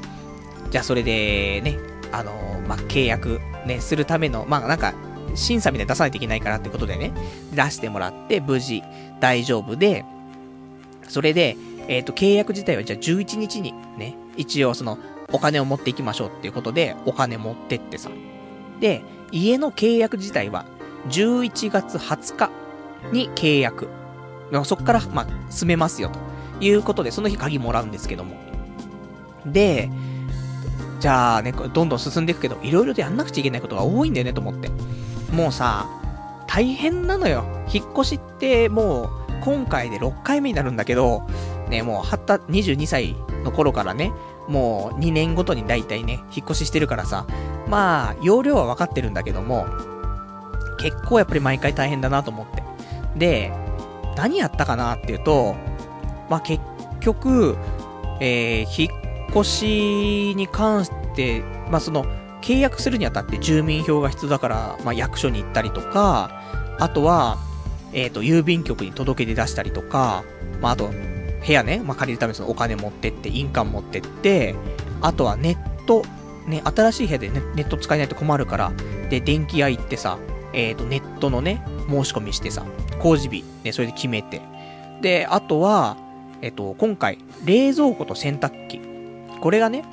じゃあそれでね、あの、まあ、契約ね、するための、まあ、なんか、審査みたいに出さないといけないからってことでね、出してもらって、無事、大丈夫で、それで、えっ、ー、と、契約自体はじゃあ11日にね、一応その、お金を持っていきましょうっていうことで、お金持ってってさ。で、家の契約自体は、11月20日に契約。そこから、まあ、住めますよ、ということで、その日鍵もらうんですけども。で、じゃあね、どんどん進んでいくけど、いろいろとやんなくちゃいけないことが多いんだよね、と思って。もうさ、大変なのよ。引っ越しって、もう、今回で6回目になるんだけど、ね、もう、はった、22歳の頃からね、もう2年ごとに大体ね、引っ越ししてるからさ、まあ、容量は分かってるんだけども、結構やっぱり毎回大変だなと思って。で、何やったかなっていうと、まあ結局、えー、引っ越しに関して、まあその、契約するにあたって住民票が必要だから、まあ役所に行ったりとか、あとは、えっ、ー、と、郵便局に届け出出したりとか、まああと、部屋ね、まあ、借りるためにそのお金持ってって、印鑑持ってって、あとはネット、ね、新しい部屋でね、ネット使えないと困るから、で、電気屋行ってさ、えっ、ー、と、ネットのね、申し込みしてさ、工事日、ね、それで決めて。で、あとは、えっ、ー、と、今回、冷蔵庫と洗濯機。これがね、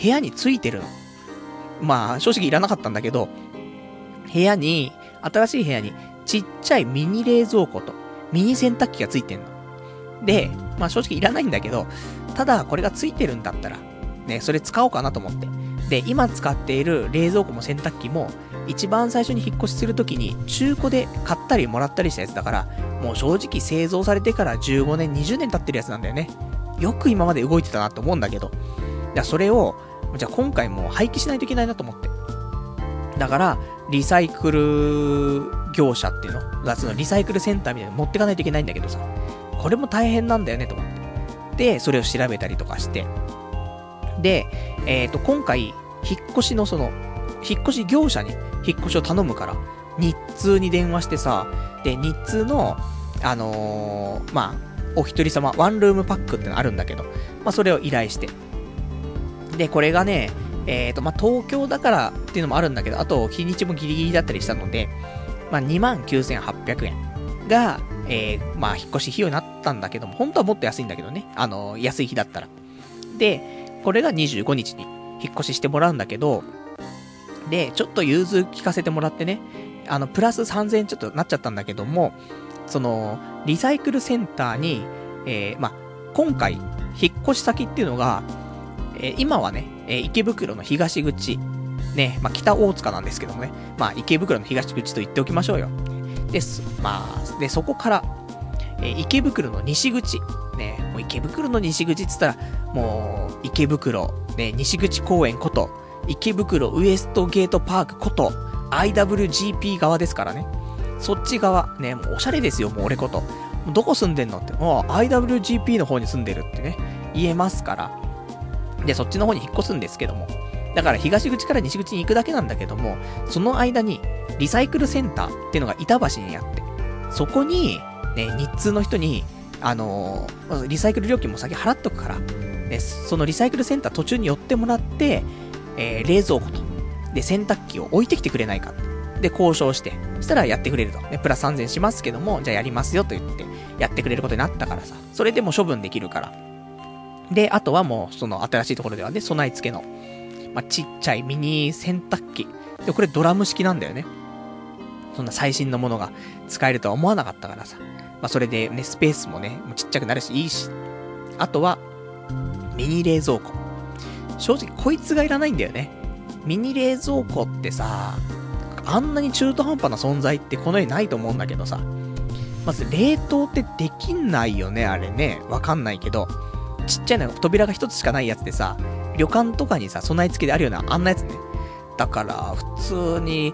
部屋についてるの。まあ、正直いらなかったんだけど、部屋に、新しい部屋に、ちっちゃいミニ冷蔵庫と、ミニ洗濯機がついてんの。で、まあ正直いらないんだけど、ただこれがついてるんだったら、ね、それ使おうかなと思って。で、今使っている冷蔵庫も洗濯機も、一番最初に引っ越しするときに中古で買ったりもらったりしたやつだから、もう正直製造されてから15年、20年経ってるやつなんだよね。よく今まで動いてたなと思うんだけど。じゃそれを、じゃあ今回も廃棄しないといけないなと思って。だから、リサイクル業者っていうの？そのリサイクルセンターみたいなの持ってかないといけないんだけどさ。これも大変なんだよねと思って。で、それを調べたりとかして。で、えっ、ー、と、今回、引っ越しのその、引っ越し業者に引っ越しを頼むから、日通に電話してさ、で、日通の、あのー、まあ、お一人様、ワンルームパックってのあるんだけど、まあ、それを依頼して。で、これがね、えっ、ー、と、まあ、東京だからっていうのもあるんだけど、あと、日にちもギリギリだったりしたので、まあ、29,800円が、えー、まあ、引っ越し費用になったんだけども、本当はもっと安いんだけどね。あの、安い日だったら。で、これが25日に引っ越ししてもらうんだけど、で、ちょっと融通聞かせてもらってね、あの、プラス3000円ちょっとなっちゃったんだけども、その、リサイクルセンターに、えー、まあ、今回、引っ越し先っていうのが、えー、今はね、えー、池袋の東口、ね、まあ、北大塚なんですけどもね、まあ、池袋の東口と言っておきましょうよ。です。まあ、で、そこから、え、池袋の西口、ね、もう池袋の西口って言ったら、もう、池袋、ね、西口公園こと、池袋ウエストゲートパークこと、IWGP 側ですからね。そっち側、ね、もうおしゃれですよ、もう俺こと。どこ住んでんのって、もう IWGP の方に住んでるってね、言えますから。で、そっちの方に引っ越すんですけども。だから東口から西口に行くだけなんだけども、その間にリサイクルセンターっていうのが板橋にあって、そこに、ね、日通の人に、あのー、リサイクル料金も先払っとくから、ね、そのリサイクルセンター途中に寄ってもらって、えー、冷蔵庫と、で、洗濯機を置いてきてくれないか。で、交渉して、そしたらやってくれると。ね、プラス3000しますけども、じゃあやりますよと言って、やってくれることになったからさ。それでも処分できるから。で、あとはもう、その新しいところではね、備え付けの、まあ、ちっちゃいミニ洗濯機。で、これドラム式なんだよね。そんな最新のものが使えるとは思わなかったからさ。まあ、それでね、スペースもね、もうちっちゃくなるし、いいし。あとは、ミニ冷蔵庫。正直、こいつがいらないんだよね。ミニ冷蔵庫ってさ、あんなに中途半端な存在ってこの世にないと思うんだけどさ。まず、冷凍ってできないよね、あれね。わかんないけど。ちっちゃいの扉が一つしかないやつでさ、旅館とかにさ、備え付けであるような、あんなやつね。だから、普通に、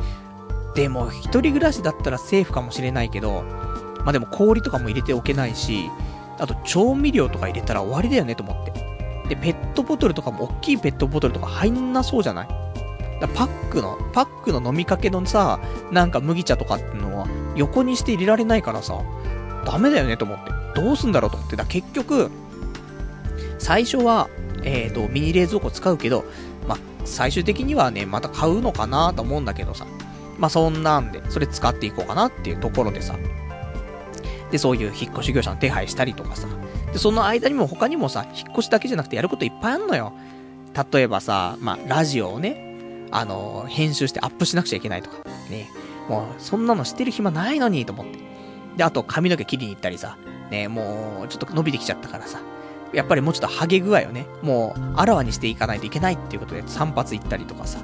でも、一人暮らしだったらセーフかもしれないけど、まあでも氷とかも入れておけないし、あと調味料とか入れたら終わりだよねと思って。で、ペットボトルとかも、大きいペットボトルとか入んなそうじゃない？だパックの、パックの飲みかけのさ、なんか麦茶とかってのは、横にして入れられないからさ、ダメだよねと思って。どうすんだろうと思って。だ結局、最初は、えっ、ー、と、ミニ冷蔵庫使うけど、まあ最終的にはね、また買うのかなと思うんだけどさ。まあ、そんなんで、それ使っていこうかなっていうところでさ。で、そういう引っ越し業者の手配したりとかさ。で、その間にも他にもさ、引っ越しだけじゃなくてやることいっぱいあんのよ。例えばさ、まあ、ラジオをね、あの、編集してアップしなくちゃいけないとか。ね。もう、そんなのしてる暇ないのに、と思って。で、あと髪の毛切りに行ったりさ。ね、もう、ちょっと伸びてきちゃったからさ。やっぱりもうちょっとハゲ具合をね、もう、あらわにしていかないといけないっていうことで散髪行ったりとかさ。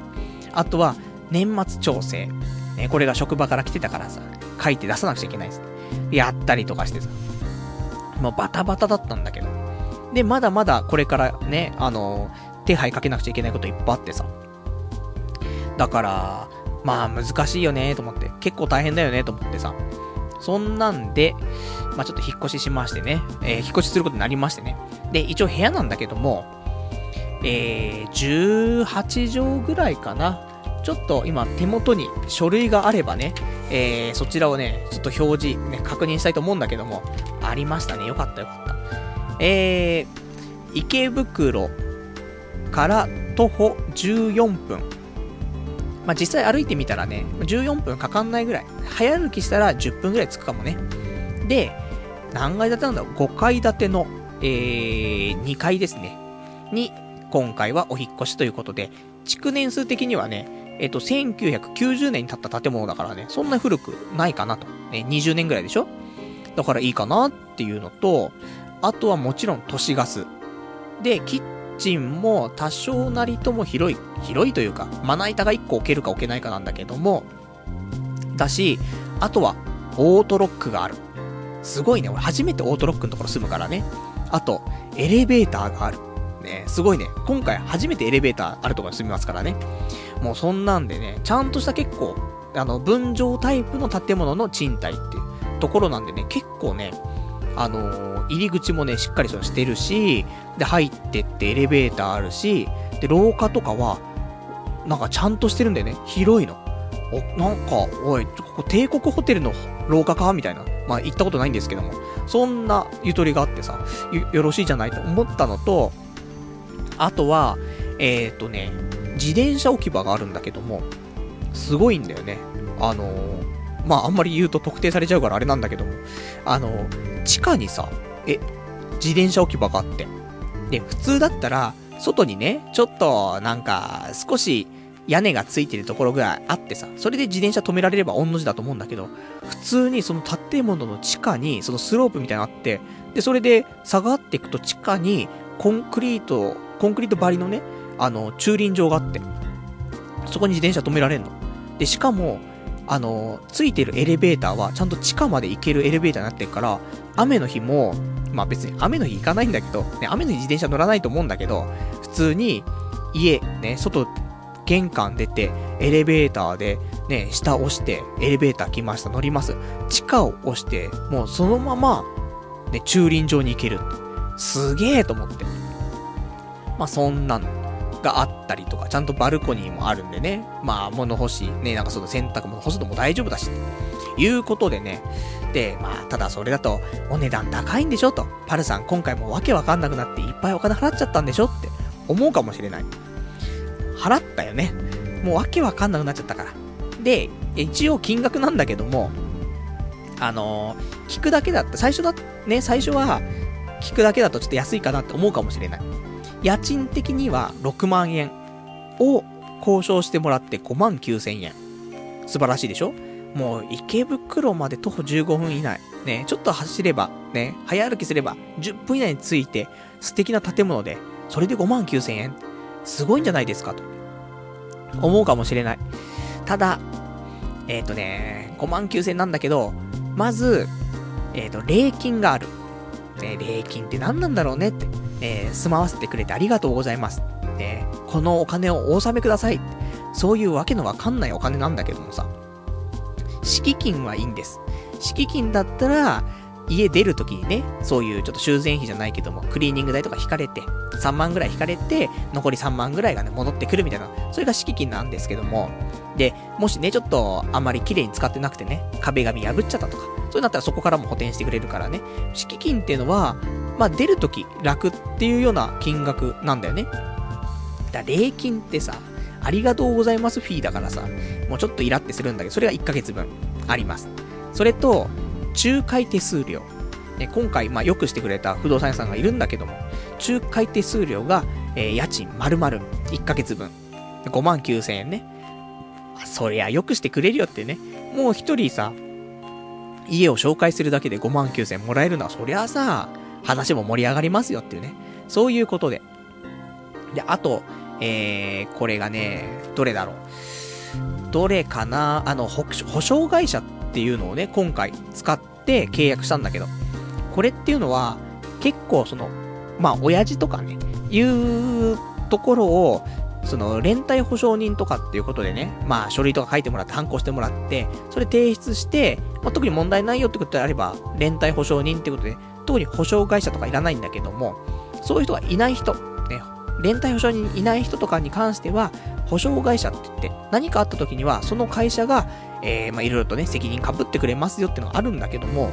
あとは、年末調整。ね、これが職場から来てたからさ、書いて出さなくちゃいけないです。やったりとかしてさ。もうバタバタだったんだけど。で、まだまだこれからね、あの手配かけなくちゃいけないこといっぱいあってさ。だから、まあ難しいよねと思って。結構大変だよねと思ってさ。そんなんで、まあちょっと引っ越ししましてね。えー、引っ越しすることになりましてね。で、一応部屋なんだけども、えー、18畳ぐらいかな。ちょっと今手元に書類があればね、えー、そちらをね、ちょっと表示、ね、確認したいと思うんだけども、ありましたね。よかったよかった。えー、池袋から徒歩14分。まあ、実際歩いてみたらね、14分かかんないぐらい。早歩きしたら10分ぐらい着くかもね。で、何階建てなんだろう ?5 階建ての、えー、2階ですね。に、今回はお引越しということで、築年数的にはね、えっと、1990年に建った建物だからね、そんな古くないかなと。ね、20年ぐらいでしょ？だからいいかなっていうのと、あとはもちろん都市ガス。で、キッチンも多少なりとも広い。広いというか、まな板が1個置けるか置けないかなんだけども、だし、あとは、オートロックがある。すごいね。俺初めてオートロックのところ住むからね。あと、エレベーターがある。ね、すごいね。今回初めてエレベーターあるとこに住みますからね。もうそんなんでね、ちゃんとした結構、あの、分譲タイプの建物の賃貸っていうところなんでね、結構ね、あのー、入り口もね、しっかりしてるし、で、入ってってエレベーターあるし、で、廊下とかは、なんかちゃんとしてるんだよね。広いの。お、なんか、おい、ここ帝国ホテルの廊下かみたいな。まあ行ったことないんですけども、そんなゆとりがあってさ、よろしいじゃないと思ったのと、あとは、えっ、ー、とね、自転車置き場があるんだけども、すごいんだよね。あのー、まあ、あんまり言うと特定されちゃうからあれなんだけども、あのー、地下にさ、え、自転車置き場があって。で、普通だったら、外にね、ちょっと、なんか、少し、屋根がついてるところぐらいあってさ、それで自転車止められれば御の字だと思うんだけど、普通にその建物の地下に、そのスロープみたいなのあって、で、それで下がっていくと地下に、コンクリート、コンクリート張りのね、あの、駐輪場があって、そこに自転車止められんの。で、しかも、あの、ついてるエレベーターは、ちゃんと地下まで行けるエレベーターになってるから、雨の日も、まあ別に雨の日行かないんだけど、ね、雨の日自転車乗らないと思うんだけど、普通に、家、ね、外、玄関出て、エレベーターで、ね、下押して、エレベーター来ました、乗ります。地下を押して、もうそのまま、ね、駐輪場に行ける。すげえと思って。まあそんなの。があったりとか、ちゃんとバルコニーもあるんでね、まあ、物干し、ね、なんかその洗濯物干すのも大丈夫だし、いうことでね、で、まあ、ただそれだと、お値段高いんでしょと。パルさん今回もわけわかんなくなっていっぱいお金払っちゃったんでしょって思うかもしれない。払ったよね。もうわけわかんなくなっちゃったから。で、一応金額なんだけども、あのー、聞くだけだった、最初だ、ね、最初は、聞くだけだとちょっと安いかなって思うかもしれない。家賃的には6万円を交渉してもらって5万9千円。素晴らしいでしょ？もう池袋まで徒歩15分以内。ね、ちょっと走れば、ね、早歩きすれば10分以内に着いて素敵な建物で、それで5万9千円。すごいんじゃないですかと。思うかもしれない。ただ、えっ、ー、とね、5万9千なんだけど、まず、えっ、ー、と、礼金がある。ね、礼金って何なんだろうねって。えー、住まわせてくれてありがとうございます。ね、このお金をお納めください。そういうわけのわかんないお金なんだけどもさ。敷金はいいんです。敷金だったら、家出るときにね、そういうちょっと修繕費じゃないけども、クリーニング代とか引かれて、3万ぐらい引かれて、残り3万ぐらいがね、戻ってくるみたいな、それが敷金なんですけども、で、もしね、ちょっとあんまり綺麗に使ってなくてね、壁紙破っちゃったとか、そうなったらそこからも補填してくれるからね、敷金っていうのは、まあ出るとき楽っていうような金額なんだよね。だ礼金ってさ、ありがとうございますフィーだからさ、もうちょっとイラってするんだけど、それが1ヶ月分あります。それと、仲介手数料。ね、今回、まあ、よくしてくれた不動産屋さんがいるんだけども、仲介手数料が、えー、家賃丸々1ヶ月分。5万9千円ね。そりゃよくしてくれるよってね。もう一人さ、家を紹介するだけで5万9千円もらえるのは、そりゃさ、話も盛り上がりますよっていうね。そういうことで。で、あと、えー、これがね、どれだろう。どれかなあの、保証会社っていうのをね、今回使って契約したんだけど、これっていうのは、結構その、まあ、親父とかね、いうところを、その、連帯保証人とかっていうことでね、まあ、書類とか書いてもらって、反抗してもらって、それ提出して、まあ、特に問題ないよってことであれば、連帯保証人ってことで、特に保証会社とかいらないんだけども、そういう人がいない人、ね、連帯保証人いない人とかに関しては、保証会社って言って、何かあった時には、その会社が、えー、まあ、いろいろとね、責任かぶってくれますよってのがあるんだけども、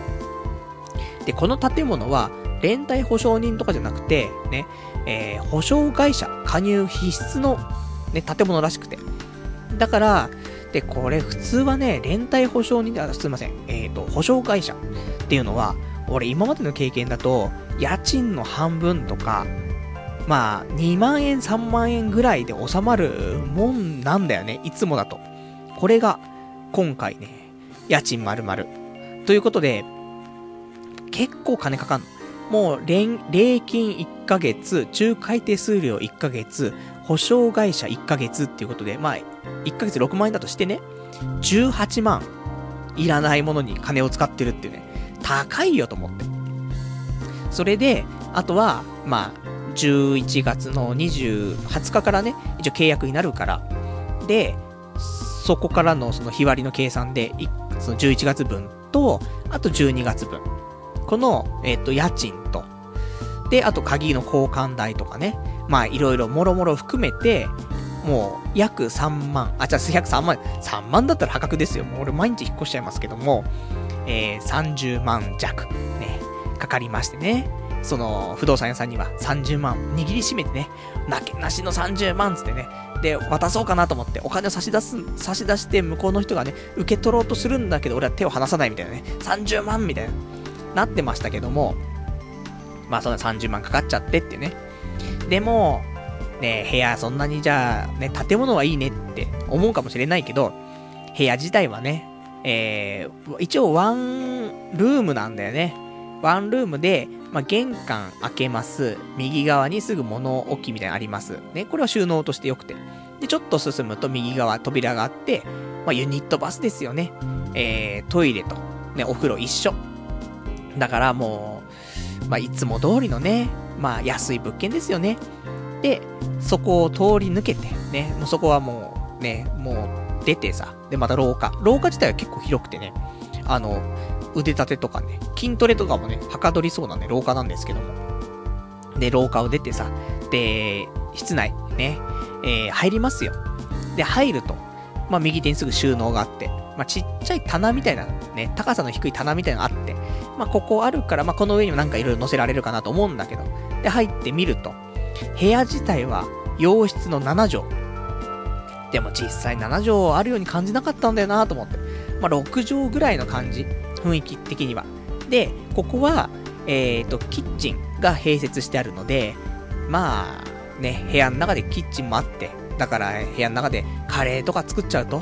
で、この建物は、連帯保証人とかじゃなくて、ね、えー、保証会社加入必須の、ね、建物らしくて。だから、で、これ普通はね、連帯保証人、あ、すいません、えっ、ー、と、保証会社っていうのは、俺今までの経験だと、家賃の半分とか、まあ、2万円、3万円ぐらいで収まるもんなんだよね、いつもだと。これが、今回ね、家賃丸々。ということで、結構金かかん。もう、礼金1ヶ月、仲介手数料1ヶ月、保証会社1ヶ月っていうことで、まあ、1ヶ月6万円だとしてね、18万、いらないものに金を使ってるっていうね、高いよと思って。それで、あとは、まあ、11月の20、日からね、一応契約になるから。で、そこからのその日割りの計算で、その11月分と、あと12月分。この、えっ、ー、と、家賃と、で、あと鍵の交換代とかね。まあ、いろいろもろもろ含めて、もう、約3万。あ、じゃあ、約3万。3万だったら破格ですよ。もう俺毎日引っ越しちゃいますけども、えー、30万弱、ね、かかりましてね。その、不動産屋さんには30万握りしめてね、なけなしの30万つってね、で、渡そうかなと思って、お金を差し出す、差し出して向こうの人がね、受け取ろうとするんだけど、俺は手を離さないみたいなね、30万みたいな、なってましたけども、まあそんな30万かかっちゃってってね。でも、ね、部屋そんなにじゃあ、ね、建物はいいねって思うかもしれないけど、部屋自体はね、えー、一応ワンルームなんだよね。ワンルームで、まあ、玄関開けます。右側にすぐ物置きみたいなのあります。ね、これは収納として良くて。で、ちょっと進むと右側扉があって、まあ、ユニットバスですよね。えー、トイレと、ね、お風呂一緒。だからもう、まあ、いつも通りのね、まあ、安い物件ですよね。で、そこを通り抜けて、ね、もうそこはもう、ね、もう出てさ、で、また廊下。廊下自体は結構広くてね、あの、腕立てとかね、筋トレとかもね、はかどりそうなね、廊下なんですけども。で、廊下を出てさ、で、室内、ね、えー、入りますよ。で、入ると、まあ、右手にすぐ収納があって、まあ、ちっちゃい棚みたいな、ね、高さの低い棚みたいなのがあって、まあ、ここあるから、まあ、この上にもなんかいろいろ乗せられるかなと思うんだけど、で、入ってみると、部屋自体は洋室の7畳。でも実際7畳あるように感じなかったんだよなと思って。まあ、6畳ぐらいの感じ。雰囲気的には。で、ここは、えっ、ー、と、キッチンが併設してあるので、まあ、ね、部屋の中でキッチンもあって、だから部屋の中でカレーとか作っちゃうと、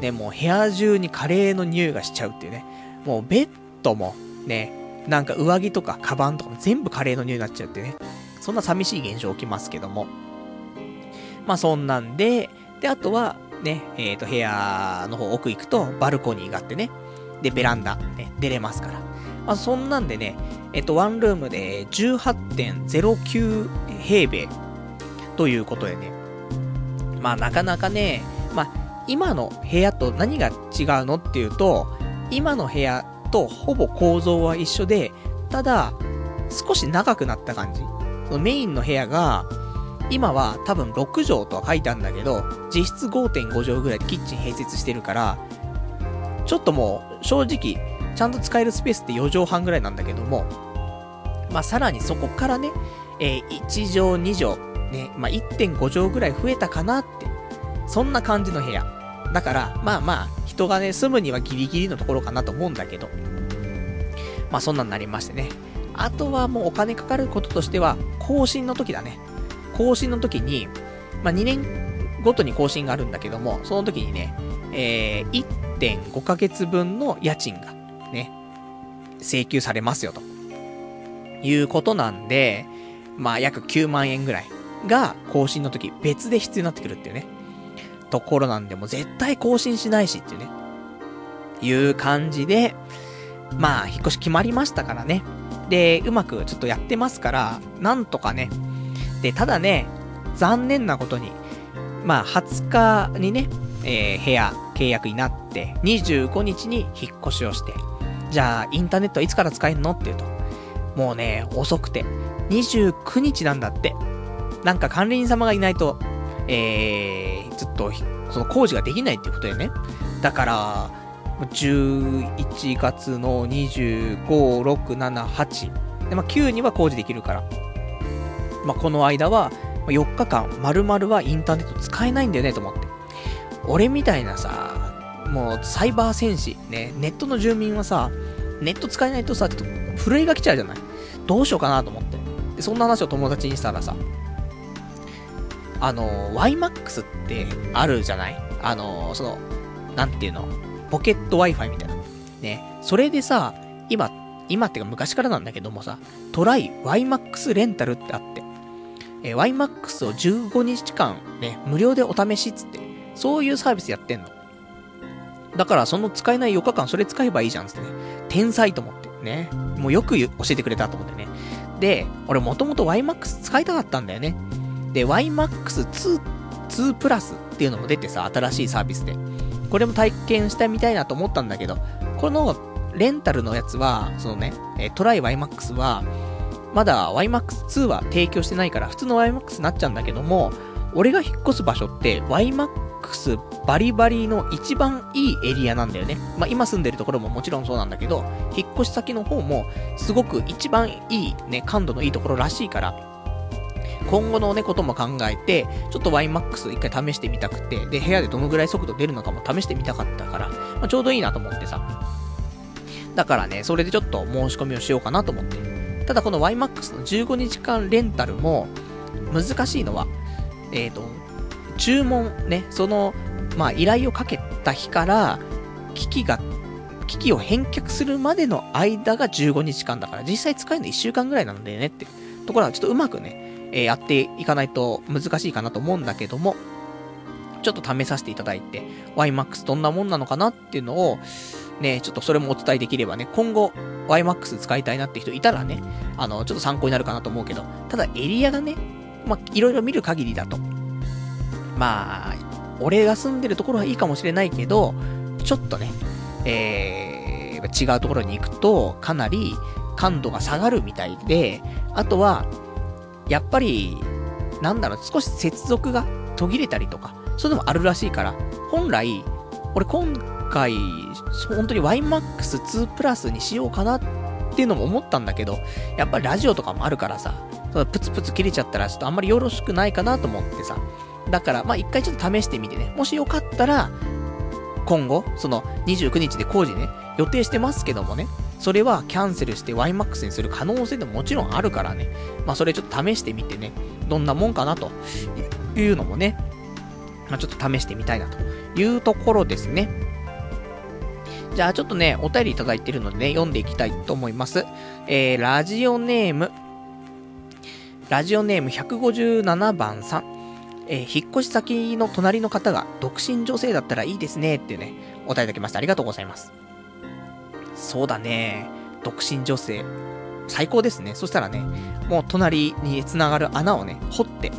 ね、もう部屋中にカレーの匂いがしちゃうっていうね。もうベッドも、ね、なんか上着とかカバンとかも全部カレーの匂いになっちゃうってね。そんな寂しい現象起きますけども。まあそんなんで、で、あとは、ね、えっ、ー、と、部屋の方奥行くと、バルコニーがあってね。で、ベランダ、ね、出れますから。まあ、そんなんでね、えっと、ワンルームで18.09平米ということでね。まあ、なかなかね、まあ、今の部屋と何が違うのっていうと、今の部屋とほぼ構造は一緒で、ただ、少し長くなった感じ。そのメインの部屋が、今は多分6畳とは書いてあるんだけど、実質5.5畳ぐらいでキッチン併設してるから、ちょっともう、正直、ちゃんと使えるスペースって4畳半ぐらいなんだけども、まあ、さらにそこからね、えー、1畳、2畳、ね、まあ、1.5畳ぐらい増えたかなって、そんな感じの部屋。だから、まあまあ、人がね、住むにはギリギリのところかなと思うんだけど、まあそんなんなりましてね。あとはもうお金かかることとしては、更新の時だね。更新の時に、まあ2年ごとに更新があるんだけども、その時にね、えー、1.5ヶ月分の家賃がね、請求されますよと。いうことなんで、まあ約9万円ぐらいが更新の時別で必要になってくるっていうね。ところなんで、もう絶対更新しないしっていうね。いう感じで、まあ、引っ越し決まりましたからね。で、うまくちょっとやってますから、なんとかね。で、ただね、残念なことに、まあ、20日にね、えー、部屋、契約になって、25日に引っ越しをして、じゃあ、インターネットはいつから使えるのって言うと、もうね、遅くて、29日なんだって。なんか管理人様がいないと、えー、ちょっと、その工事ができないっていうことでね。だから、11月の25、6、7、8。で、まあ、9には工事できるから。まあ、この間は、4日間、丸々はインターネット使えないんだよね、と思って。俺みたいなさ、もうサイバー戦士、ね、ネットの住民はさ、ネット使えないとさ、ちょっと震えが来ちゃうじゃないどうしようかなと思って。で、そんな話を友達にしたらさ、あの、YMAX ってあるじゃない？あの、その、なんていうの？ポケット Wi-Fi みたいな。ね。それでさ、今、今ってか昔からなんだけどもさ、トライ YMAX レンタルってあって、えー、YMAX を15日間ね、無料でお試しっつって、そういうサービスやってんの。だからその使えない4日間それ使えばいいじゃんっつってね。天才と思って。ね。もうよく教えてくれたと思ってね。で、俺もともと YMAX 使いたかったんだよね。で、YMAX2、2プラスっていうのも出てさ、新しいサービスで。これも体験したみたいなと思ったんだけど、このレンタルのやつは、そのね、トライ YMAX は、まだ YMAX2 は提供してないから、普通の YMAX になっちゃうんだけども、俺が引っ越す場所って YMAX バリバリの一番いいエリアなんだよね。まあ今住んでるところももちろんそうなんだけど、引っ越し先の方もすごく一番いいね、感度のいいところらしいから、今後のね、ことも考えて、ちょっと YMAX 一回試してみたくて、で、部屋でどのぐらい速度出るのかも試してみたかったから、まあ、ちょうどいいなと思ってさ。だからね、それでちょっと申し込みをしようかなと思って。ただこの YMAX の15日間レンタルも、難しいのは、えっ、ー、と、注文ね、その、まあ、依頼をかけた日から、機器が、機器を返却するまでの間が15日間だから、実際使えるの1週間ぐらいなんだよねってところはちょっとうまくね、えー、やっていかないと難しいかなと思うんだけども、ちょっと試させていただいて、YMAX どんなもんなのかなっていうのを、ね、ちょっとそれもお伝えできればね、今後 YMAX 使いたいなって人いたらね、あの、ちょっと参考になるかなと思うけど、ただエリアがね、まあ、いろいろ見る限りだと、まあ、俺が住んでるところはいいかもしれないけど、ちょっとね、えー、違うところに行くと、かなり感度が下がるみたいで、あとは、やっぱり、なんだろう、少し接続が途切れたりとか、そういうのもあるらしいから、本来、俺今回、本当に YMAX2 プラスにしようかなっていうのも思ったんだけど、やっぱりラジオとかもあるからさ、プツプツ切れちゃったらちょっとあんまりよろしくないかなと思ってさ、だから、まあ一回ちょっと試してみてね、もしよかったら、今後、その29日で工事ね、予定してますけどもね、それはキャンセルして YMAX にする可能性でももちろんあるからね、まあそれちょっと試してみてね、どんなもんかなというのもね、まあちょっと試してみたいなというところですね。じゃあちょっとね、お便りいただいてるのでね、読んでいきたいと思います。えー、ラジオネーム、ラジオネーム157番さん。えー、引っ越し先の隣の方が独身女性だったらいいですねってね、お答えいただきました。ありがとうございます。そうだね。独身女性。最高ですね。そしたらね、もう隣に繋がる穴をね、掘って、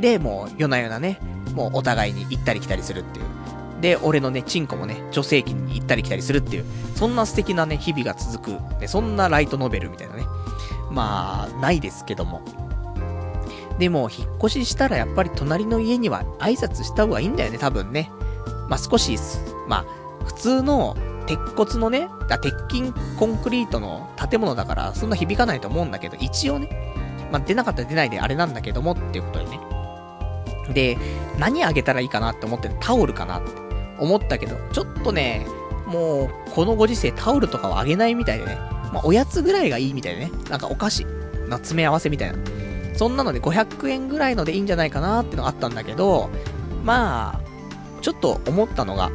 で、もう夜な夜なね、もうお互いに行ったり来たりするっていう。で、俺のね、チンコもね、女性器に行ったり来たりするっていう、そんな素敵なね、日々が続く、ね、そんなライトノベルみたいなね。まあ、ないですけども。でも、引っ越ししたらやっぱり隣の家には挨拶した方がいいんだよね、多分ね。まあ少し、まあ、普通の鉄骨のね、鉄筋コンクリートの建物だから、そんな響かないと思うんだけど、一応ね、まあ出なかったら出ないであれなんだけどもっていうことでね。で、何あげたらいいかなって思ってタオルかなって思ったけど、ちょっとね、もう、このご時世タオルとかをあげないみたいでね。まあ、おやつぐらいがいいみたいでね。なんかお菓子の詰め合わせみたいな。そんなので500円ぐらいのでいいんじゃないかなってのがあったんだけど、まあ、ちょっと思ったのが、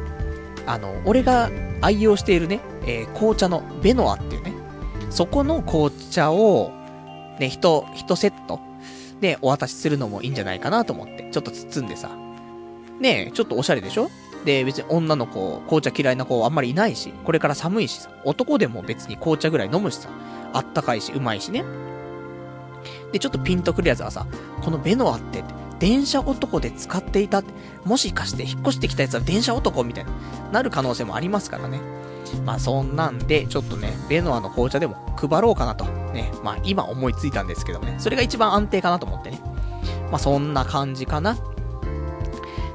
あの、俺が愛用しているね、えー、紅茶のベノアっていうね、そこの紅茶を、ね、一、一セットでお渡しするのもいいんじゃないかなと思って、ちょっと包んでさ。ねえ、ちょっとおしゃれでしょで、別に女の子、紅茶嫌いな子あんまりいないし、これから寒いしさ、男でも別に紅茶ぐらい飲むしさ、あったかいし、うまいしね。で、ちょっとピンとくるやつはさ、このベノアって、電車男で使っていたって、もしかして引っ越してきたやつは電車男みたいな、なる可能性もありますからね。まあそんなんで、ちょっとね、ベノアの紅茶でも配ろうかなと。ね、まあ今思いついたんですけどね、それが一番安定かなと思ってね。まあそんな感じかな。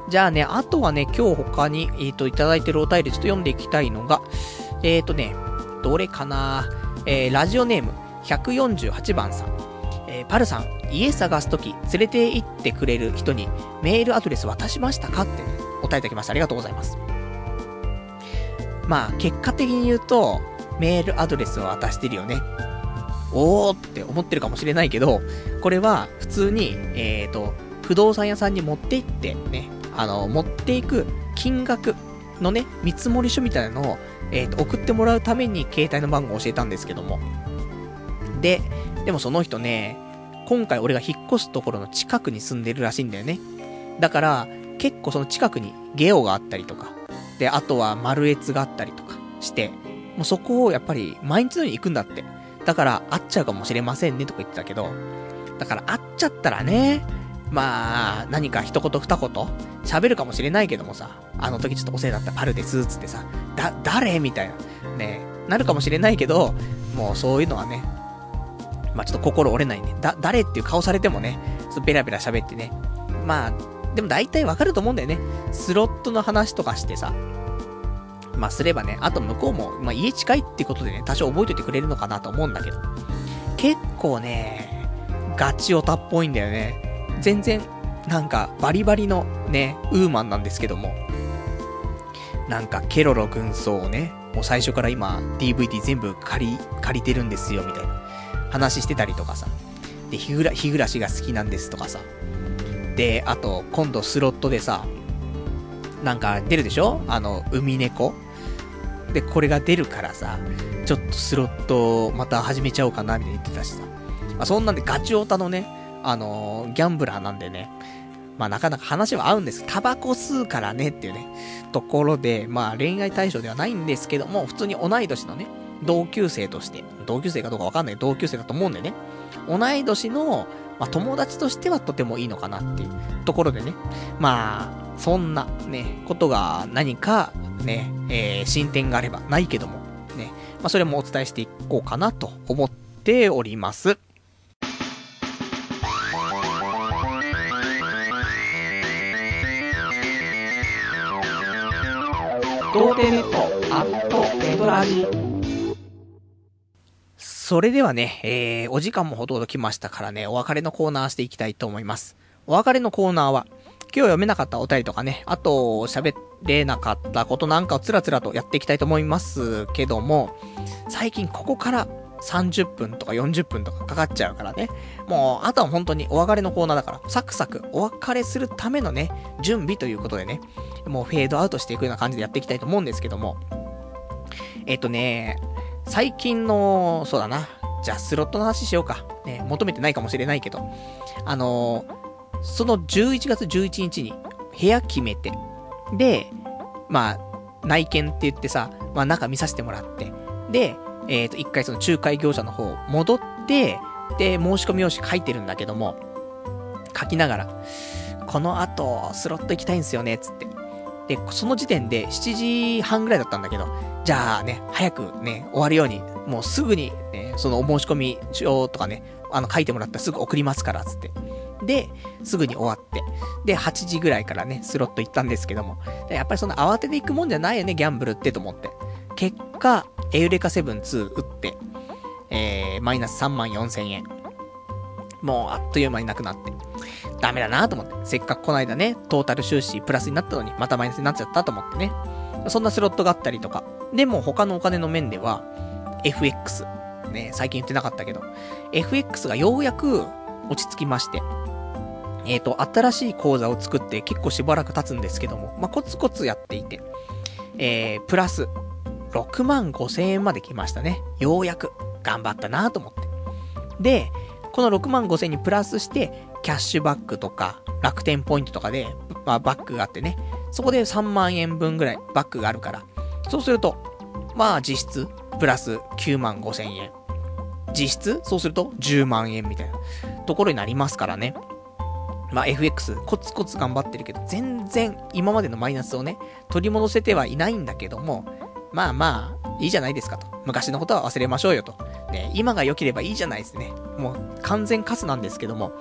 じゃあね、あとはね、今日他に、えっ、ー、と、いただいてるお便りちょっと読んでいきたいのが、えっ、ー、とね、どれかな？えー、ラジオネーム148番さん。えー、パルさん、家探すとき、連れて行ってくれる人にメールアドレス渡しましたか？って、ね、お答えいただきました。ありがとうございます。まあ、結果的に言うと、メールアドレスを渡してるよね。おーって思ってるかもしれないけど、これは普通に、えっ、ー、と、不動産屋さんに持って行ってね、あの、持っていく金額のね、見積書みたいなのを、えっ、ー、と、送ってもらうために携帯の番号を教えたんですけども。で、でもその人ね、今回俺が引っ越すところの近くに住んでるらしいんだよね。だから、結構その近くにゲオがあったりとか、で、あとは丸越があったりとかして、もうそこをやっぱり毎日のように行くんだって。だから会っちゃうかもしれませんねとか言ってたけど、だから会っちゃったらね、まあ、何か一言二言？喋るかもしれないけどもさ、あの時ちょっとお世話だったパルです、つってさ、だ、誰？みたいな、ね、なるかもしれないけど、もうそういうのはね、まあちょっと心折れないね。だ、誰っていう顔されてもね、ちょっとベラベラ喋ってね、まあ、でも大体わかると思うんだよね。スロットの話とかしてさ、まあすればね、あと向こうも、まあ家近いってことでね、多少覚えておいてくれるのかなと思うんだけど、結構ね、ガチオタっぽいんだよね。全然、なんかバリバリのね、ウーマンなんですけども、なんかケロロ軍曹をね、もう最初から今 DVD 全部借り、借りてるんですよ、みたいな話してたりとかさ。で、日暮日暮が好きなんですとかさ。で、あと、今度スロットでさ、なんか出るでしょ？あの、海猫で、これが出るからさ、ちょっとスロットまた始めちゃおうかな、みたいに言ってたしさ。まあ、そんなんでガチオタのね、あのー、ギャンブラーなんでね、まあなかなか話は合うんです。タバコ吸うからねっていうね、ところで、まあ恋愛対象ではないんですけども、普通に同い年のね、同級生として、同級生かどうかわかんない同級生だと思うんでね、同い年の、まあ、友達としてはとてもいいのかなっていうところでね、まあ、そんなね、ことが何かね、えー、進展があればないけども、ね、まあそれもお伝えしていこうかなと思っております。童貞ネットアットネトラジそれではね、えー、お時間もほとんど来ましたからね、お別れのコーナーしていきたいと思います。お別れのコーナーは、今日読めなかったお便りとかね、あと喋れなかったことなんかをつらつらとやっていきたいと思いますけども、最近ここから30分とか40分とかかかっちゃうからね。もう、あとは本当にお別れのコーナーだから、サクサクお別れするためのね、準備ということでね、もうフェードアウトしていくような感じでやっていきたいと思うんですけども。えっ、とね、最近の、そうだな。じゃあスロットの話しようか。ね、求めてないかもしれないけど。あの、その11月11日に部屋決めて、で、まあ、内見って言ってさ、まあ中見させてもらって、で、えっ、ー、と、一回その仲介業者の方戻って、で、申し込み用紙書いてるんだけども、書きながら、この後、スロット行きたいんですよね、つって。で、その時点で7時半ぐらいだったんだけど、じゃあね、早くね、終わるように、もうすぐに、ね、そのお申し込み書とかね、あの書いてもらったらすぐ送りますから、つって。で、すぐに終わって。で、8時ぐらいからね、スロット行ったんですけども。やっぱりその慌てていくもんじゃないよね、ギャンブルってと思って。結果、エウレカ7 2打って、えー、マイナス3万4千円。もう、あっという間になくなって。ダメだなと思って。せっかくこの間ね、トータル収支プラスになったのに、またマイナスになっちゃったと思ってね。そんなスロットがあったりとか。でも他のお金の面では、FX。ね、最近言ってなかったけど、FX がようやく落ち着きまして。えっ、ー、と、新しい口座を作って結構しばらく経つんですけども、まあ、コツコツやっていて、えー、プラス、6万5千円まで来ましたね。ようやく。頑張ったなと思って。で、この6万5千にプラスして、キャッシュバックとか、楽天ポイントとかで、まあ、バックがあってね。そこで3万円分ぐらいバックがあるから。そうすると、まあ実質、プラス9万5千円。実質、そうすると10万円みたいなところになりますからね。まあ FX、コツコツ頑張ってるけど、全然今までのマイナスをね、取り戻せてはいないんだけども、まあまあ、いいじゃないですかと。昔のことは忘れましょうよと。ね、今が良ければいいじゃないですね。もう完全カスなんですけども。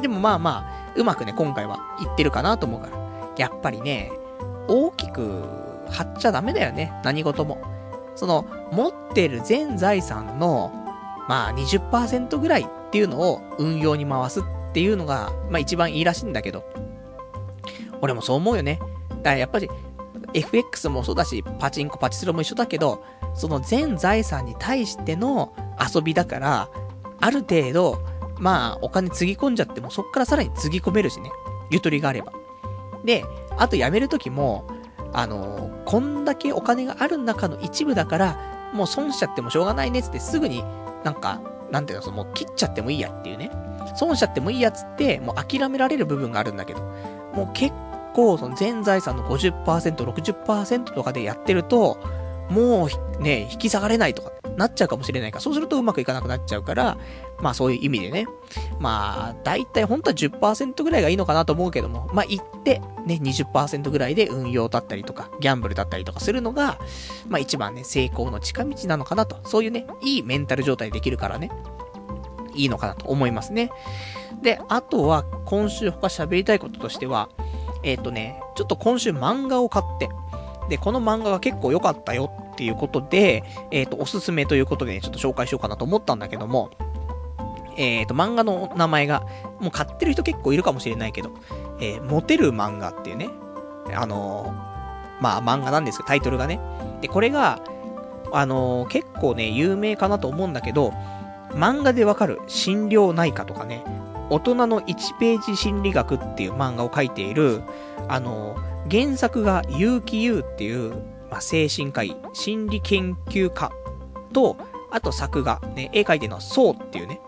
でもまあまあ、うまくね、今回は言ってるかなと思うから。やっぱりね、大きく張っちゃダメだよね。何事も。その、持ってる全財産の、まあ20%ぐらいっていうのを運用に回すっていうのが、まあ一番いいらしいんだけど。俺もそう思うよね。だからやっぱり、FX もそうだし、パチンコ、パチスロも一緒だけど、その全財産に対しての遊びだから、ある程度、まあ、お金つぎ込んじゃっても、そっからさらにつぎ込めるしね。ゆとりがあれば。で、あと辞めるときも、あのー、こんだけお金がある中の一部だから、もう損しちゃってもしょうがないねっつってすぐになんか、なんていうの、そのもう切っちゃってもいいやっていうね。損しちゃってもいいやつって、もう諦められる部分があるんだけど、もう結構、その全財産の50%、60%とかでやってると、もうね、引き下がれないとかなっちゃうかもしれないから、そうするとうまくいかなくなっちゃうから、まあそういう意味でね。まあ、だいたい本当は10%ぐらいがいいのかなと思うけども、まあ言って、ね、20%ぐらいで運用だったりとか、ギャンブルだったりとかするのが、まあ一番ね、成功の近道なのかなと。そういうね、いいメンタル状態できるからね、いいのかなと思いますね。で、あとは、今週他喋りたいこととしては、えっ、ー、とね、ちょっと今週漫画を買って、で、この漫画が結構良かったよっていうことで、えっ、ー、と、おすすめということで、ね、ちょっと紹介しようかなと思ったんだけども、えっ、ー、と、漫画の名前が、もう買ってる人結構いるかもしれないけど、え、モテる漫画っていうね、あの、まあ、漫画なんですけど、タイトルがね。で、これが、あの、結構ね、有名かなと思うんだけど、漫画でわかる心療内科とかね、大人の1ページ心理学っていう漫画を書いている、あの、原作が結城優っていう、まあ、精神科医、心理研究家と、あと作画、ね、絵描いてるのはそうっていうね、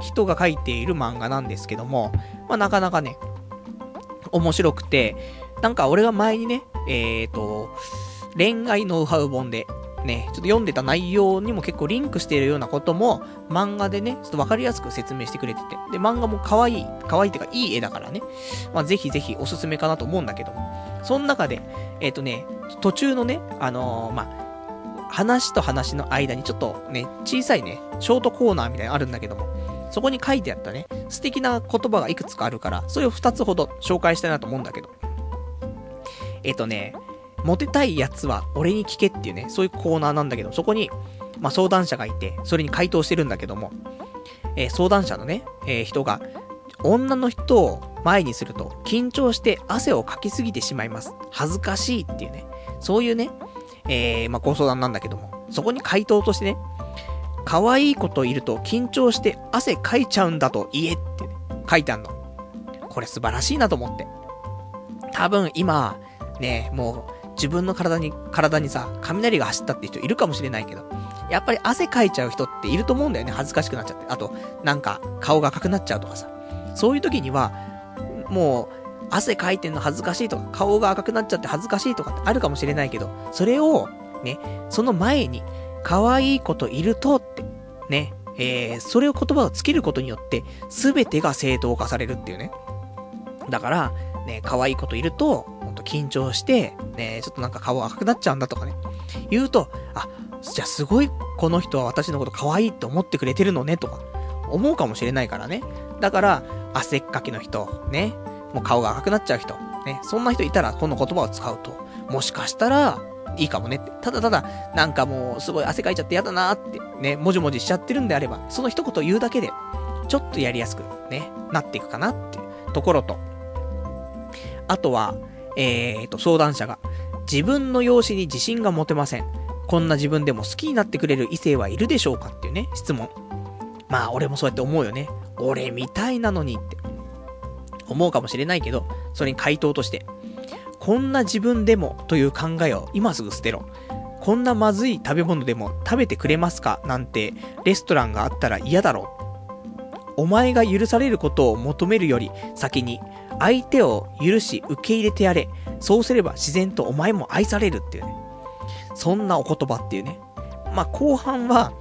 人が書いている漫画なんですけども、まあ、なかなかね、面白くて、なんか俺が前にね、えっ、ー、と、恋愛ノウハウ本で、ね、ちょっと読んでた内容にも結構リンクしているようなことも、漫画でね、ちょっとわかりやすく説明してくれてて。で、漫画も可愛い、可愛いっていうか、いい絵だからね。まあ、ぜひぜひおすすめかなと思うんだけども。その中で、えっ、ー、とね、途中のね、あのー、まあ、話と話の間にちょっとね、小さいね、ショートコーナーみたいなのあるんだけども、そこに書いてあったね、素敵な言葉がいくつかあるから、それを2つほど紹介したいなと思うんだけど。えっ、とね、モテたいやつは俺に聞けっていうね、そういうコーナーなんだけど、そこに、まあ、相談者がいて、それに回答してるんだけども、えー、相談者のね、えー、人が、女の人を前にすると緊張して汗をかきすぎてしまいます。恥ずかしいっていうね、そういうね、えー、まあ、ご相談なんだけども、そこに回答としてね、可愛い子といると緊張して汗かいちゃうんだと言えってね、書いてあんの。これ素晴らしいなと思って。多分今、ね、もう自分の体に、体にさ、雷が走ったって人いるかもしれないけど、やっぱり汗かいちゃう人っていると思うんだよね。恥ずかしくなっちゃって。あと、なんか顔が赤くなっちゃうとかさ。そういう時には、もう、汗かいてんの恥ずかしいとか、顔が赤くなっちゃって恥ずかしいとかってあるかもしれないけど、それを、ね、その前に、可愛い子といるとって、ね、えー、それを言葉をつけることによって、すべてが正当化されるっていうね。だから、ね、可愛い子といると、ほんと緊張して、ね、ちょっとなんか顔赤くなっちゃうんだとかね。言うと、あ、じゃあすごいこの人は私のこと可愛いって思ってくれてるのねとか、思うかもしれないからね。だから、汗っかきの人、ね、もう顔が赤くなっちゃう人、ね、そんな人いたらこの言葉を使うと、もしかしたら、いいかもねって。ただただ、なんかもう、すごい汗かいちゃって嫌だなって、ね、もじもじしちゃってるんであれば、その一言言うだけで、ちょっとやりやすく、ね、なっていくかなっていうところと、あとは、えーと、相談者が、自分の容姿に自信が持てません。こんな自分でも好きになってくれる異性はいるでしょうかっていうね、質問。まあ、俺もそうやって思うよね。俺みたいなのにって。思うかもしれないけど、それに回答として、こんな自分でもという考えを今すぐ捨てろ。こんなまずい食べ物でも食べてくれますか？なんてレストランがあったら嫌だろう。お前が許されることを求めるより先に相手を許し受け入れてやれ。そうすれば自然とお前も愛されるっていうね。そんなお言葉っていうね。まあ後半は、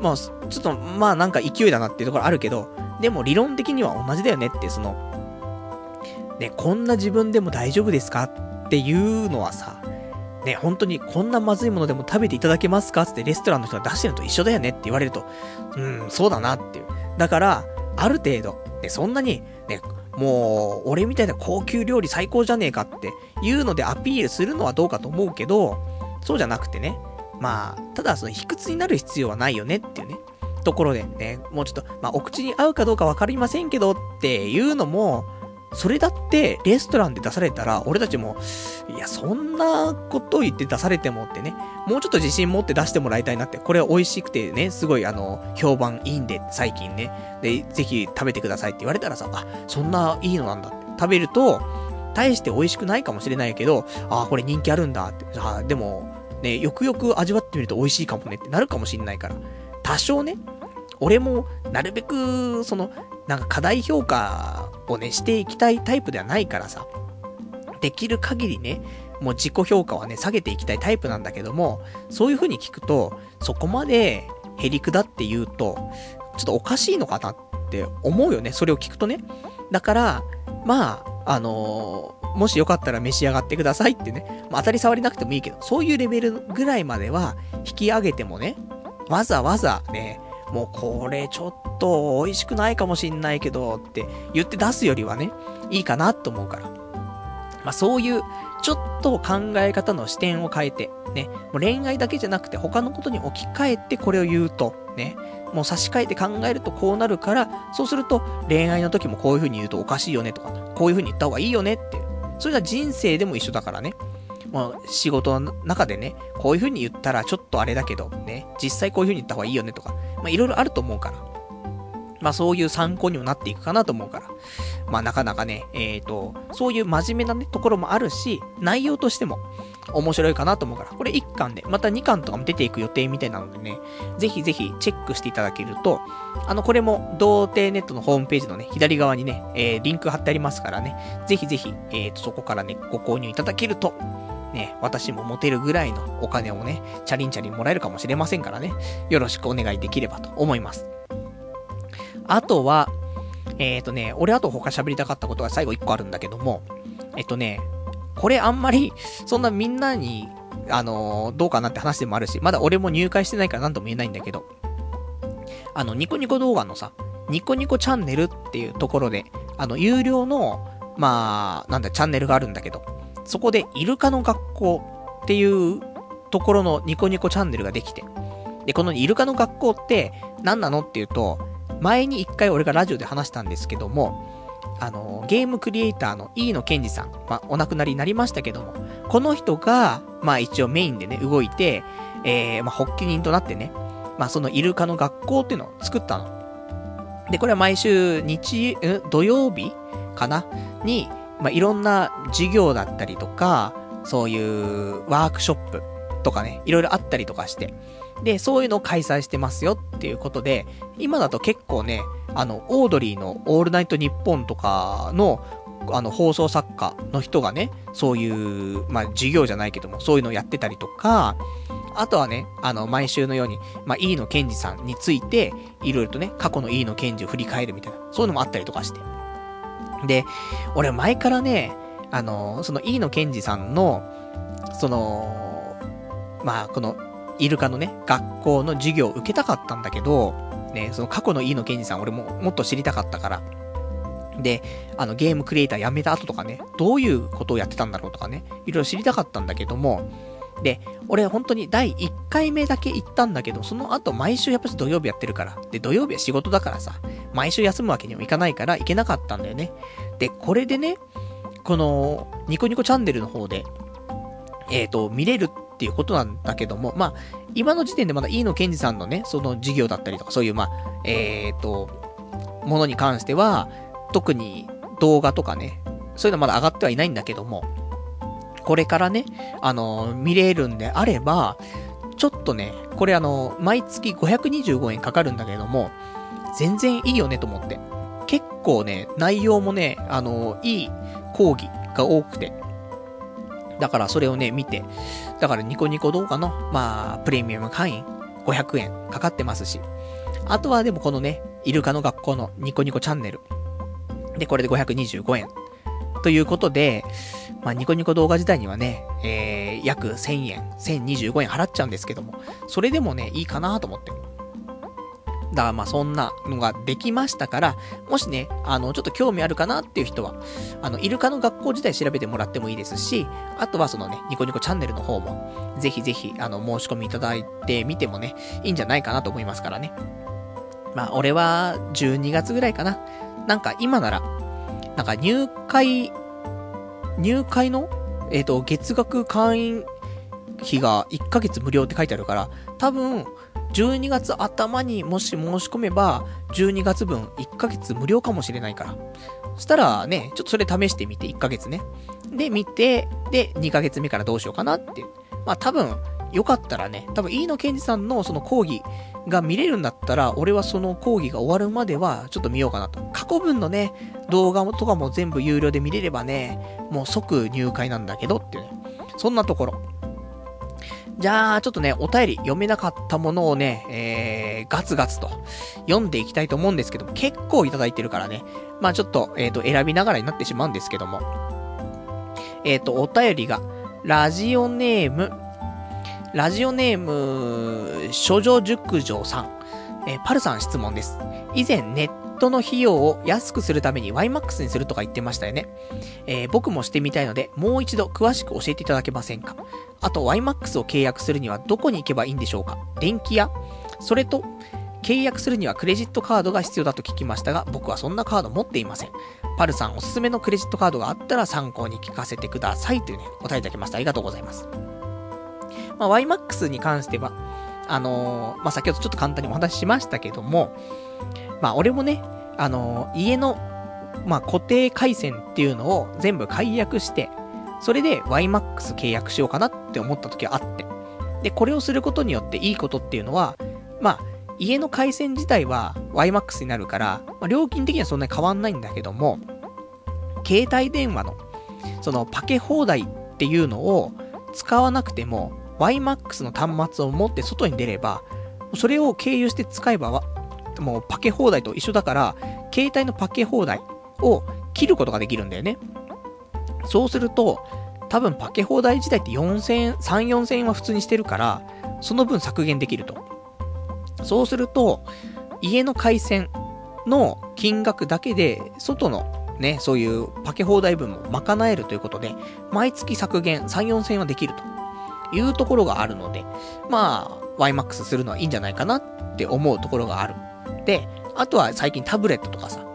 まあちょっとまあなんか勢いだなっていうところあるけど、でも理論的には同じだよねってその、ね、こんな自分でも大丈夫ですかっていうのはさ、ね、本当にこんなまずいものでも食べていただけますかってレストランの人が出してるのと一緒だよねって言われると、うん、そうだなっていう。だから、ある程度、ね、そんなに、ね、もう、俺みたいな高級料理最高じゃねえかっていうのでアピールするのはどうかと思うけど、そうじゃなくてね、まあ、ただその卑屈になる必要はないよねっていうね、ところでね、もうちょっと、まあ、お口に合うかどうかわかりませんけどっていうのも、それだってレストランで出されたら、俺たちも、いや、そんなこと言って出されてもってね、もうちょっと自信持って出してもらいたいなって、これ美味しくてね、すごいあの、評判いいんで、最近ね。で、ぜひ食べてくださいって言われたらさ、あ、そんないいのなんだって。食べると、大して美味しくないかもしれないけど、あ、これ人気あるんだって。あ、でも、ね、よくよく味わってみると美味しいかもねってなるかもしんないから。多少ね、俺も、なるべく、その、なんか過大評価をね、していきたいタイプではないからさ、できる限りね、もう自己評価はね、下げていきたいタイプなんだけども、そういう風に聞くと、そこまでへりくだって言うと、ちょっとおかしいのかなって思うよね、それを聞くとね。だから、まあ、あのー、もしよかったら召し上がってくださいってね、まあ、当たり障りなくてもいいけど、そういうレベルぐらいまでは引き上げてもね、わざわざね、もうこれちょっと美味しくないかもしんないけどって言って出すよりはね、いいかなと思うから。まあそういう、ちょっと考え方の視点を変えて、ね、もう恋愛だけじゃなくて他のことに置き換えてこれを言うと、ね、もう差し替えて考えるとこうなるから、そうすると恋愛の時もこういう風に言うとおかしいよねとか、こういう風に言った方がいいよねって。それは人生でも一緒だからね。もう仕事の中でね、こういう風に言ったらちょっとあれだけど、ね、実際こういう風に言った方がいいよねとか、まあいろいろあると思うから。まあそういう参考にもなっていくかなと思うから。まあなかなかね、えっ、ー、と、そういう真面目なね、ところもあるし、内容としても面白いかなと思うから、これ1巻で、また2巻とかも出ていく予定みたいなのでね、ぜひぜひチェックしていただけると、あの、これも、童貞ネットのホームページのね、左側にね、えー、リンク貼ってありますからね、ぜひぜひ、えっ、ー、と、そこからね、ご購入いただけると、ね、私も持てるぐらいのお金をね、チャリンチャリンもらえるかもしれませんからね、よろしくお願いできればと思います。あとは、えっ、ー、とね、俺あと他喋りたかったことが最後1個あるんだけども、えっとね、これあんまり、そんなみんなに、あのー、どうかなって話でもあるし、まだ俺も入会してないから何とも言えないんだけど、あの、ニコニコ動画のさ、ニコニコチャンネルっていうところで、あの、有料の、まあ、なんだ、チャンネルがあるんだけど、そこで、イルカの学校っていうところのニコニコチャンネルができて、で、このイルカの学校って何なのっていうと、前に一回俺がラジオで話したんですけども、あの、ゲームクリエイターの飯野健二さん、まあ、お亡くなりになりましたけども、この人が、まあ一応メインでね、動いて、えー、まあ発起人となってね、まあそのイルカの学校っていうのを作ったの。で、これは毎週日、土曜日かな？に、まあいろんな授業だったりとか、そういうワークショップとかね、いろいろあったりとかして、で、そういうのを開催してますよっていうことで、今だと結構ね、あの、オードリーのオールナイトニッポンとかの、あの、放送作家の人がね、そういう、まあ、授業じゃないけども、そういうのをやってたりとか、あとはね、あの、毎週のように、まあ、飯野健二さんについて、いろいろとね、過去の飯野健二を振り返るみたいな、そういうのもあったりとかして。で、俺前からね、あの、その飯野健二さんの、その、まあ、この、イルカのね、学校の授業を受けたかったんだけど、ね、その過去の飯野健二さん俺ももっと知りたかったから。で、あのゲームクリエイター辞めた後とかね、どういうことをやってたんだろうとかね、いろいろ知りたかったんだけども、で、俺本当に第1回目だけ行ったんだけど、その後毎週やっぱり土曜日やってるから。で、土曜日は仕事だからさ、毎週休むわけにもいかないから行けなかったんだよね。で、これでね、この、ニコニコチャンネルの方で、えっ、ー、と、見れるっていうことなんだけども、まあ、今の時点でまだ飯野健二さんのね、その授業だったりとか、そういう、まあ、えっ、ー、と、ものに関しては、特に動画とかね、そういうのまだ上がってはいないんだけども、これからね、あの、見れるんであれば、ちょっとね、これあの、毎月525円かかるんだけども、全然いいよねと思って。結構ね、内容もね、あの、いい講義が多くて、だからそれをね、見て、だからニコニコ動画の、まあ、プレミアム会員500円かかってますし、あとはでもこのね、イルカの学校のニコニコチャンネル。で、これで525円。ということで、まあ、ニコニコ動画自体にはね、えー、約1000円、1025円払っちゃうんですけども、それでもね、いいかなと思って。だからまあそんなのができましたから、もしね、あの、ちょっと興味あるかなっていう人は、あの、イルカの学校自体調べてもらってもいいですし、あとはそのね、ニコニコチャンネルの方も、ぜひぜひ、あの、申し込みいただいてみてもね、いいんじゃないかなと思いますからね。まあ、俺は、12月ぐらいかな。なんか今なら、なんか入会、入会のえっ、ー、と、月額会員費が1ヶ月無料って書いてあるから、多分、12月頭にもし申し込めば、12月分1ヶ月無料かもしれないから。そしたらね、ちょっとそれ試してみて、1ヶ月ね。で、見て、で、2ヶ月目からどうしようかなって。まあ多分、よかったらね、多分、飯野健二さんのその講義が見れるんだったら、俺はその講義が終わるまでは、ちょっと見ようかなと。過去分のね、動画とかも全部有料で見れればね、もう即入会なんだけどっていうね。そんなところ。じゃあ、ちょっとね、お便り読めなかったものをね、えー、ガツガツと読んでいきたいと思うんですけども、結構いただいてるからね、まあちょっと、えっ、ー、と、選びながらになってしまうんですけども、えっ、ー、と、お便りが、ラジオネーム、ラジオネーム、処女熟女さん、えー、パルさん質問です。以前ネットの費用を安くするために YMAX にするとか言ってましたよね。えー、僕もしてみたいので、もう一度詳しく教えていただけませんか？あと YMAX を契約するにはどこに行けばいいんでしょうか？電気屋？それと、契約するにはクレジットカードが必要だと聞きましたが、僕はそんなカード持っていません。パルさんおすすめのクレジットカードがあったら参考に聞かせてくださいというね、お答えいただきました。ありがとうございます。まあ、YMAX に関しては、あのー、まあ、先ほどちょっと簡単にお話ししましたけども、まあ、俺もね、あのー、家の、まあ、固定回線っていうのを全部解約して、それで YMAX 契約しようかなって思った時があって。で、これをすることによっていいことっていうのは、まあ、家の回線自体は YMAX になるから、まあ、料金的にはそんなに変わんないんだけども、携帯電話の、そのパケ放題っていうのを使わなくても、YMAX の端末を持って外に出れば、それを経由して使えば、もうパケ放題と一緒だから、携帯のパケ放題を切ることができるんだよね。そうすると、多分パケ放題自体って4000円、3、4000円は普通にしてるから、その分削減できると。そうすると、家の回線の金額だけで、外のね、そういうパケ放題分も賄えるということで、毎月削減3、4000円はできるというところがあるので、まあ、YMAX するのはいいんじゃないかなって思うところがある。で、あとは最近タブレットとかさ、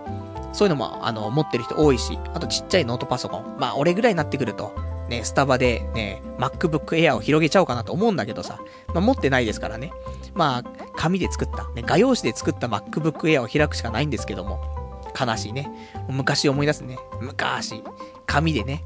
そういうのも、あの、持ってる人多いし、あとちっちゃいノートパソコン。まあ、俺ぐらいになってくると、ね、スタバでね、MacBook Air を広げちゃおうかなと思うんだけどさ、まあ、持ってないですからね。まあ、紙で作った、ね、画用紙で作った MacBook Air を開くしかないんですけども、悲しいね。昔思い出すね。昔、紙でね、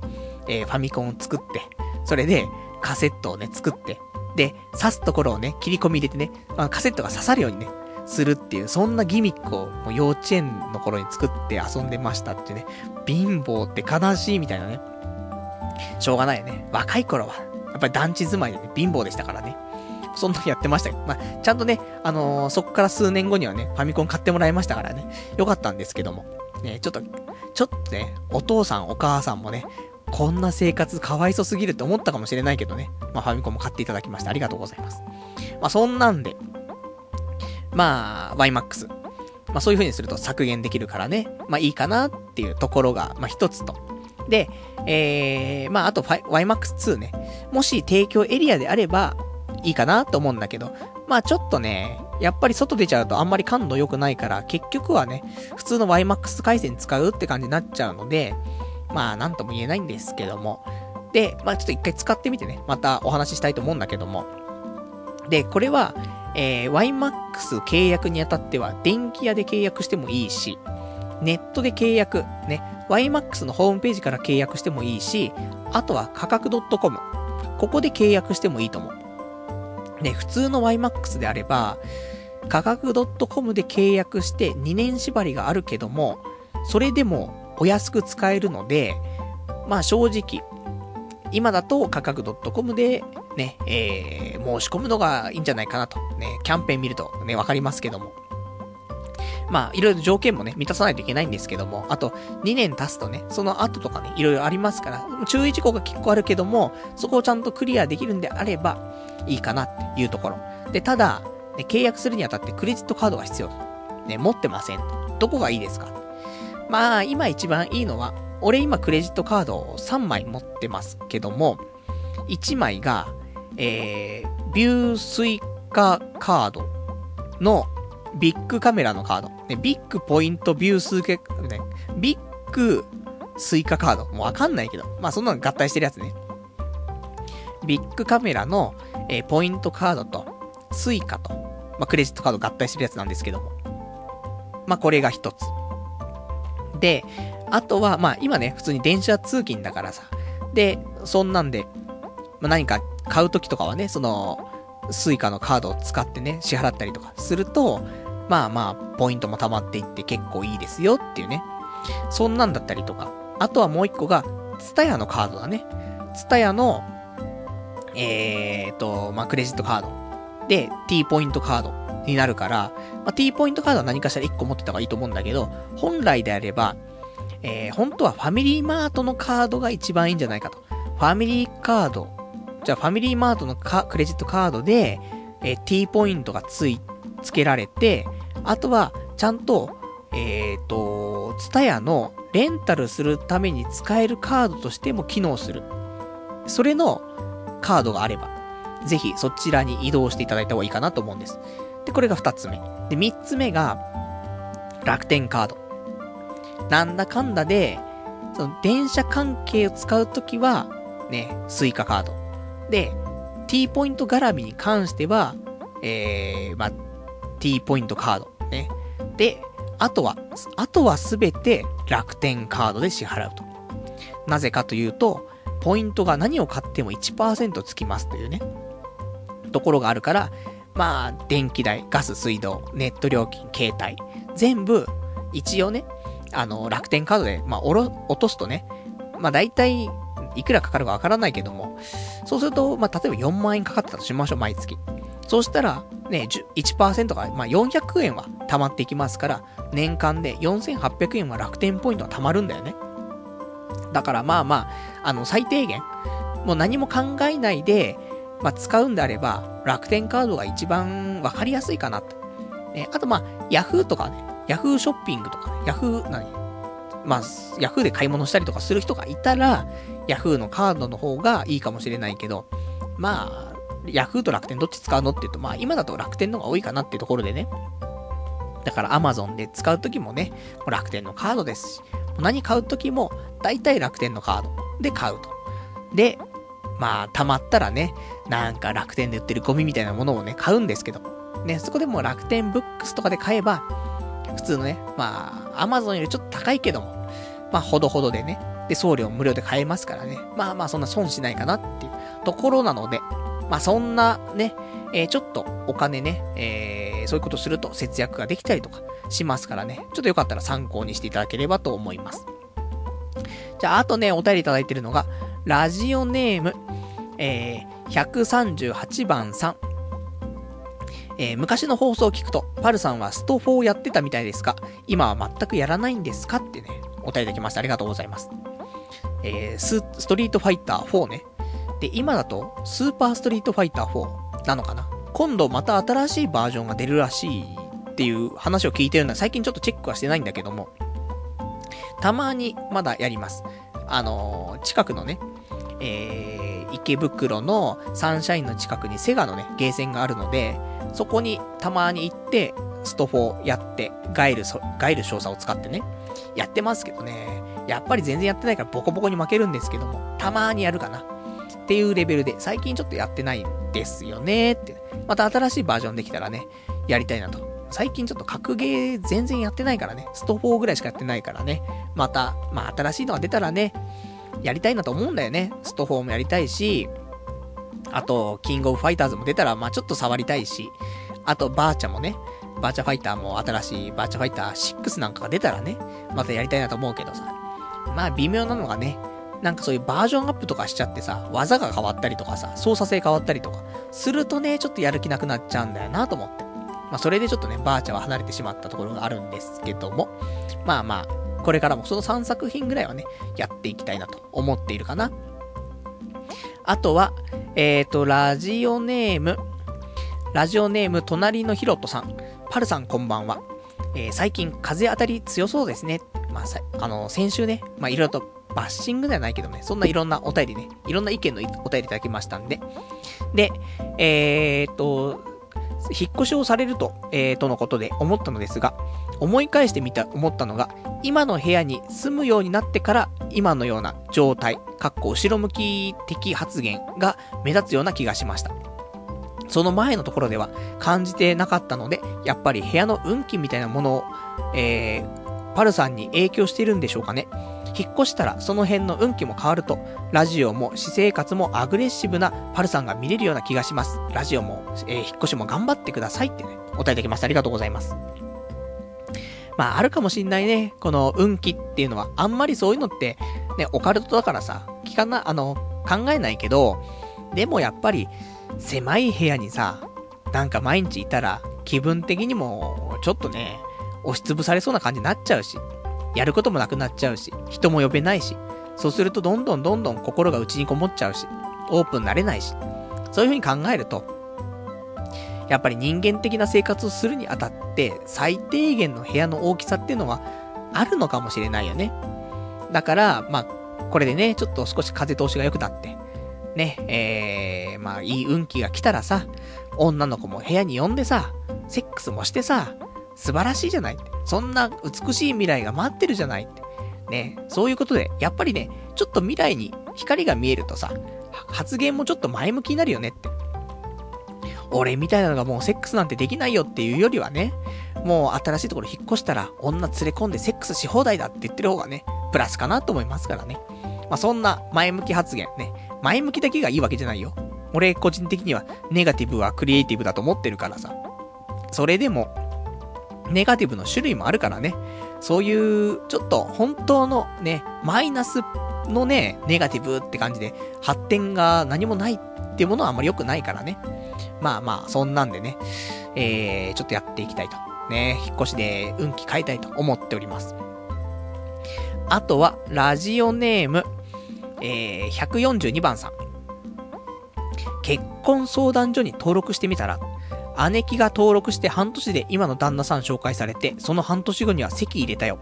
えー、ファミコンを作って、それで、カセットをね、作って、で、刺すところをね、切り込み入れてね、まあ、カセットが刺さるようにね、するっていう、そんなギミックをもう幼稚園の頃に作って遊んでましたってね、貧乏って悲しいみたいなね。しょうがないよね。若い頃は、やっぱり団地住まいでね、貧乏でしたからね。そんなのやってましたけど、まあ、ちゃんとね、あのー、そこから数年後にはね、ファミコン買ってもらいましたからね、よかったんですけども。ね、ちょっと、ちょっとね、お父さんお母さんもね、こんな生活かわいそすぎるって思ったかもしれないけどね、まあ、ファミコンも買っていただきましてありがとうございます。まあ、そんなんで、まあ、YMAX。まあ、そういう風にすると削減できるからね、まあ、いいかなっていうところが、まあ、一つと。で、えー、まあ、あと YMAX2 ね。もし提供エリアであれば、いいかなと思うんだけど、まあちょっとね、やっぱり外出ちゃうとあんまり感度良くないから、結局はね、普通の YMAX 回線使うって感じになっちゃうので、まあなんとも言えないんですけども。で、まあちょっと一回使ってみてね、またお話ししたいと思うんだけども。で、これは、えー、YMAX 契約にあたっては、電気屋で契約してもいいし、ネットで契約、ね、YMAX のホームページから契約してもいいし、あとは価格 .com、ここで契約してもいいと思う。ね、普通の YMAX であれば、価格 .com で契約して2年縛りがあるけども、それでもお安く使えるので、まあ正直、今だと価格 .com でね、えー、申し込むのがいいんじゃないかなと。ね、キャンペーン見るとね、わかりますけども。まあ、いろいろ条件もね、満たさないといけないんですけども、あと、2年経つとね、その後とかね、いろいろありますから、注意事項が結構あるけども、そこをちゃんとクリアできるんであれば、いいかなっていうところ。で、ただ、ね、契約するにあたってクレジットカードが必要と。ね、持ってませんと。どこがいいですかまあ、今一番いいのは、俺今クレジットカードを3枚持ってますけども、1枚が、えー、ビュースイカカードのビッグカメラのカード。ね、ビッグポイントビュー数ケ、ね、ビッグスイカカード。もうわかんないけど。まあそんなの合体してるやつね。ビッグカメラの、えー、ポイントカードと、スイカと、まあクレジットカード合体してるやつなんですけども。まあこれが一つ。で、あとは、まあ今ね、普通に電車通勤だからさ。で、そんなんで、まあ何か買うときとかはね、その、スイカのカードを使ってね、支払ったりとかすると、まあまあ、ポイントも溜まっていって結構いいですよっていうね。そんなんだったりとか。あとはもう一個が、ツタヤのカードだね。ツタヤの、えーと、まあ、クレジットカード。で、T ポイントカードになるから、まあ、T ポイントカードは何かしら1個持ってた方がいいと思うんだけど、本来であれば、えー、本当はファミリーマートのカードが一番いいんじゃないかと。ファミリーカード。じゃあファミリーマートのクレジットカードで、えー、T ポイントがつい、つけられて、あとは、ちゃんと、えっ、ー、と、ツタヤのレンタルするために使えるカードとしても機能する。それのカードがあれば、ぜひそちらに移動していただいた方がいいかなと思うんです。で、これが二つ目。で、三つ目が、楽天カード。なんだかんだで、その電車関係を使うときは、ね、スイカカード。で、T ポイント絡みに関しては、えー、まあ、T ポイントカード。ね。で、あとは、あとはすべて楽天カードで支払うと。なぜかというと、ポイントが何を買っても1%つきますというね、ところがあるから、まあ、電気代、ガス、水道、ネット料金、携帯、全部、一応ね、あの、楽天カードで、まあ、おろ、落とすとね、まあ、大体、いくらかかるかわからないけども、そうすると、まあ、例えば4万円かかってたとしましょう、毎月。そうしたら、ね、1%が、まあ、400円は貯まっていきますから、年間で4800円は楽天ポイントは貯まるんだよね。だからまあまあ、あの、最低限、もう何も考えないで、まあ、使うんであれば、楽天カードが一番わかりやすいかなと。ね、あとまあ、ヤフーとかね、ヤフーショッピングとかね、ヤフー、何？まあ、ヤフーで買い物したりとかする人がいたら、ヤフーのカードの方がいいかもしれないけど、まあ、ヤフーと楽天どっち使うのって言うと、まあ今だと楽天の方が多いかなっていうところでね。だから Amazon で使うときもね、も楽天のカードですし、何買うときも大体楽天のカードで買うと。で、まあ、溜まったらね、なんか楽天で売ってるゴミみたいなものをね、買うんですけど、ね、そこでも楽天ブックスとかで買えば、普通のね、まあ、Amazon よりちょっと高いけども、まあ、ほどほどでね、で、送料無料で買えますからね、まあまあ、そんな損しないかなっていうところなので、まあ、そんなね、えー、ちょっとお金ね、えー、そういうことすると節約ができたりとかしますからね、ちょっとよかったら参考にしていただければと思います。じゃあ、あとね、お便りいただいてるのが、ラジオネーム、えー、138番さん。えー、昔の放送を聞くと、パルさんはスト4やってたみたいですが、今は全くやらないんですか？ってね、お便りいただきました。ありがとうございます。えー、ス、ストリートファイター4ね。で、今だと、スーパーストリートファイター4なのかな？今度また新しいバージョンが出るらしいっていう話を聞いてるのは最近ちょっとチェックはしてないんだけども、たまにまだやります。あのー、近くのね、えー、池袋のサンシャインの近くにセガのね、ゲーセンがあるので、そこにたまに行って、スト4やって、ガイル、ガイル少佐を使ってね、やってますけどね、やっぱり全然やってないからボコボコに負けるんですけども、たまにやるかな。っていうレベルで、最近ちょっとやってないんですよねって。また新しいバージョンできたらね、やりたいなと。最近ちょっと格ゲー全然やってないからね、スト4ぐらいしかやってないからね、また、まあ新しいのが出たらね、やりたいなと思うんだよね。スト4もやりたいし、あと、キングオブファイターズも出たら、まあちょっと触りたいし、あと、バーチャもね、バーチャファイターも新しいバーチャファイター6なんかが出たらね、またやりたいなと思うけどさ。まあ微妙なのがね、なんかそういうバージョンアップとかしちゃってさ、技が変わったりとかさ、操作性変わったりとか、するとね、ちょっとやる気なくなっちゃうんだよなと思って。まあそれでちょっとね、バーチャは離れてしまったところがあるんですけども、まあまあ、これからもその3作品ぐらいはね、やっていきたいなと思っているかな。あとは、えっ、ー、と、ラジオネーム、ラジオネーム、隣のヒロトさん。パルさんこんばんは。えー、最近風当たり強そうですね。まあ、さ、あの、先週ね、まあ、いろいろとバッシングではないけどね、そんないろんなお便りね、いろんな意見のお便りいただきましたんで。で、えー、っと、引っ越しをされると、えー、とのことで思ったのですが、思い返してみた、思ったのが、今の部屋に住むようになってから、今のような状態、かっこ後ろ向き的発言が目立つような気がしました。その前のところでは感じてなかったので、やっぱり部屋の運気みたいなものを、えー、パルさんに影響してるんでしょうかね。引っ越したらその辺の運気も変わると、ラジオも私生活もアグレッシブなパルさんが見れるような気がします。ラジオも、えー、引っ越しも頑張ってくださいってね、お答えいただきました。ありがとうございます。まあ、あるかもしんないね。この運気っていうのは、あんまりそういうのって、ね、オカルトだからさ、聞かな、あの、考えないけど、でもやっぱり、狭い部屋にさ、なんか毎日いたら、気分的にも、ちょっとね、押しつぶされそうな感じになっちゃうし、やることもなくなっちゃうし、人も呼べないし、そうするとどんどんどんどん心が内にこもっちゃうし、オープンになれないし、そういう風に考えると、やっぱり人間的な生活をするにあたって、最低限の部屋の大きさっていうのはあるのかもしれないよね。だから、まあ、これでね、ちょっと少し風通しが良くなって、ね、えー、まあ、いい運気が来たらさ、女の子も部屋に呼んでさ、セックスもしてさ、素晴らしいじゃない？そんな美しい未来が待ってるじゃない？ね、そういうことで、やっぱりね、ちょっと未来に光が見えるとさ、発言もちょっと前向きになるよねって。俺みたいなのがもうセックスなんてできないよっていうよりはね、もう新しいところ引っ越したら女連れ込んでセックスし放題だって言ってる方がね、プラスかなと思いますからね。まあ、そんな前向き発言ね。前向きだけがいいわけじゃないよ。俺個人的にはネガティブはクリエイティブだと思ってるからさ。それでも、ネガティブの種類もあるからね。そういう、ちょっと本当のね、マイナスのね、ネガティブって感じで、発展が何もないっていうものはあんまり良くないからね。まあまあ、そんなんでね、えー、ちょっとやっていきたいと。ね、引っ越しで運気変えたいと思っております。あとは、ラジオネーム、えー、142番さん。結婚相談所に登録してみたら、姉貴が登録して半年で今の旦那さん紹介されて、その半年後には席入れたよ。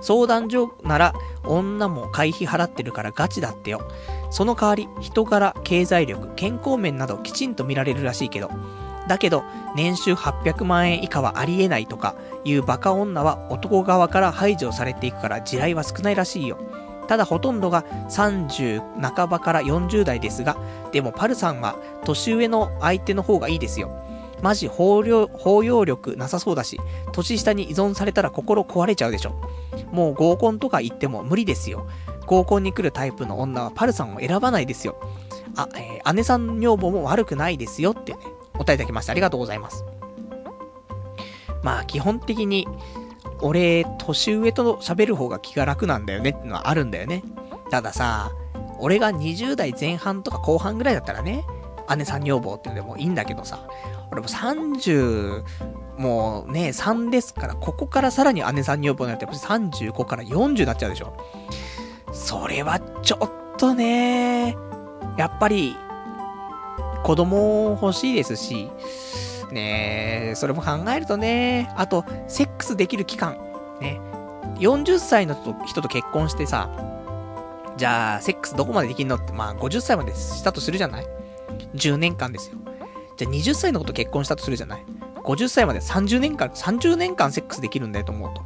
相談所なら女も会費払ってるからガチだってよ。その代わり人柄、経済力、健康面などきちんと見られるらしいけど。だけど、年収800万円以下はありえないとかいうバカ女は男側から排除されていくから地雷は少ないらしいよ。ただほとんどが30半ばから40代ですが、でもパルさんは年上の相手の方がいいですよ。マジ包容包容力なさそうだし、年下に依存されたら心壊れちゃうでしょ。もう合コンとか行っても無理ですよ。合コンに来るタイプの女はパルさんを選ばないですよ。あ、えー、姉さん女房も悪くないですよってね、お答えいただきました。ありがとうございます。まあ、基本的に、俺、年上と喋る方が気が楽なんだよねってのはあるんだよね。たださ、俺が20代前半とか後半ぐらいだったらね、姉さん女房っていうのでもいいんだけどさ、俺も30、もうね、3ですから、ここからさらに姉さん女房になってやっぱり35から40になっちゃうでしょ。それはちょっとね、やっぱり、子供欲しいですし、ねそれも考えるとね、あと、セックスできる期間、ね、40歳の人と結婚してさ、じゃあ、セックスどこまでできんのって、まあ、50歳までしたとするじゃない ?10 年間ですよ。じゃあ20歳の子と結婚したとするじゃない ?50 歳まで30年間、30年間セックスできるんだよと思うと。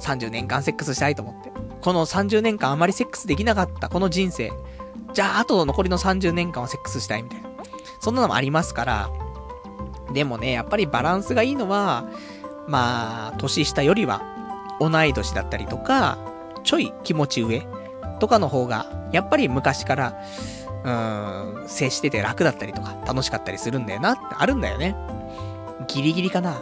30年間セックスしたいと思って。この30年間あまりセックスできなかったこの人生。じゃあ、あと残りの30年間はセックスしたいみたいな。そんなのもありますから。でもね、やっぱりバランスがいいのは、まあ、年下よりは、同い年だったりとか、ちょい気持ち上とかの方が、やっぱり昔から、うーん、接してて楽だったりとか、楽しかったりするんだよなってあるんだよね。ギリギリかな。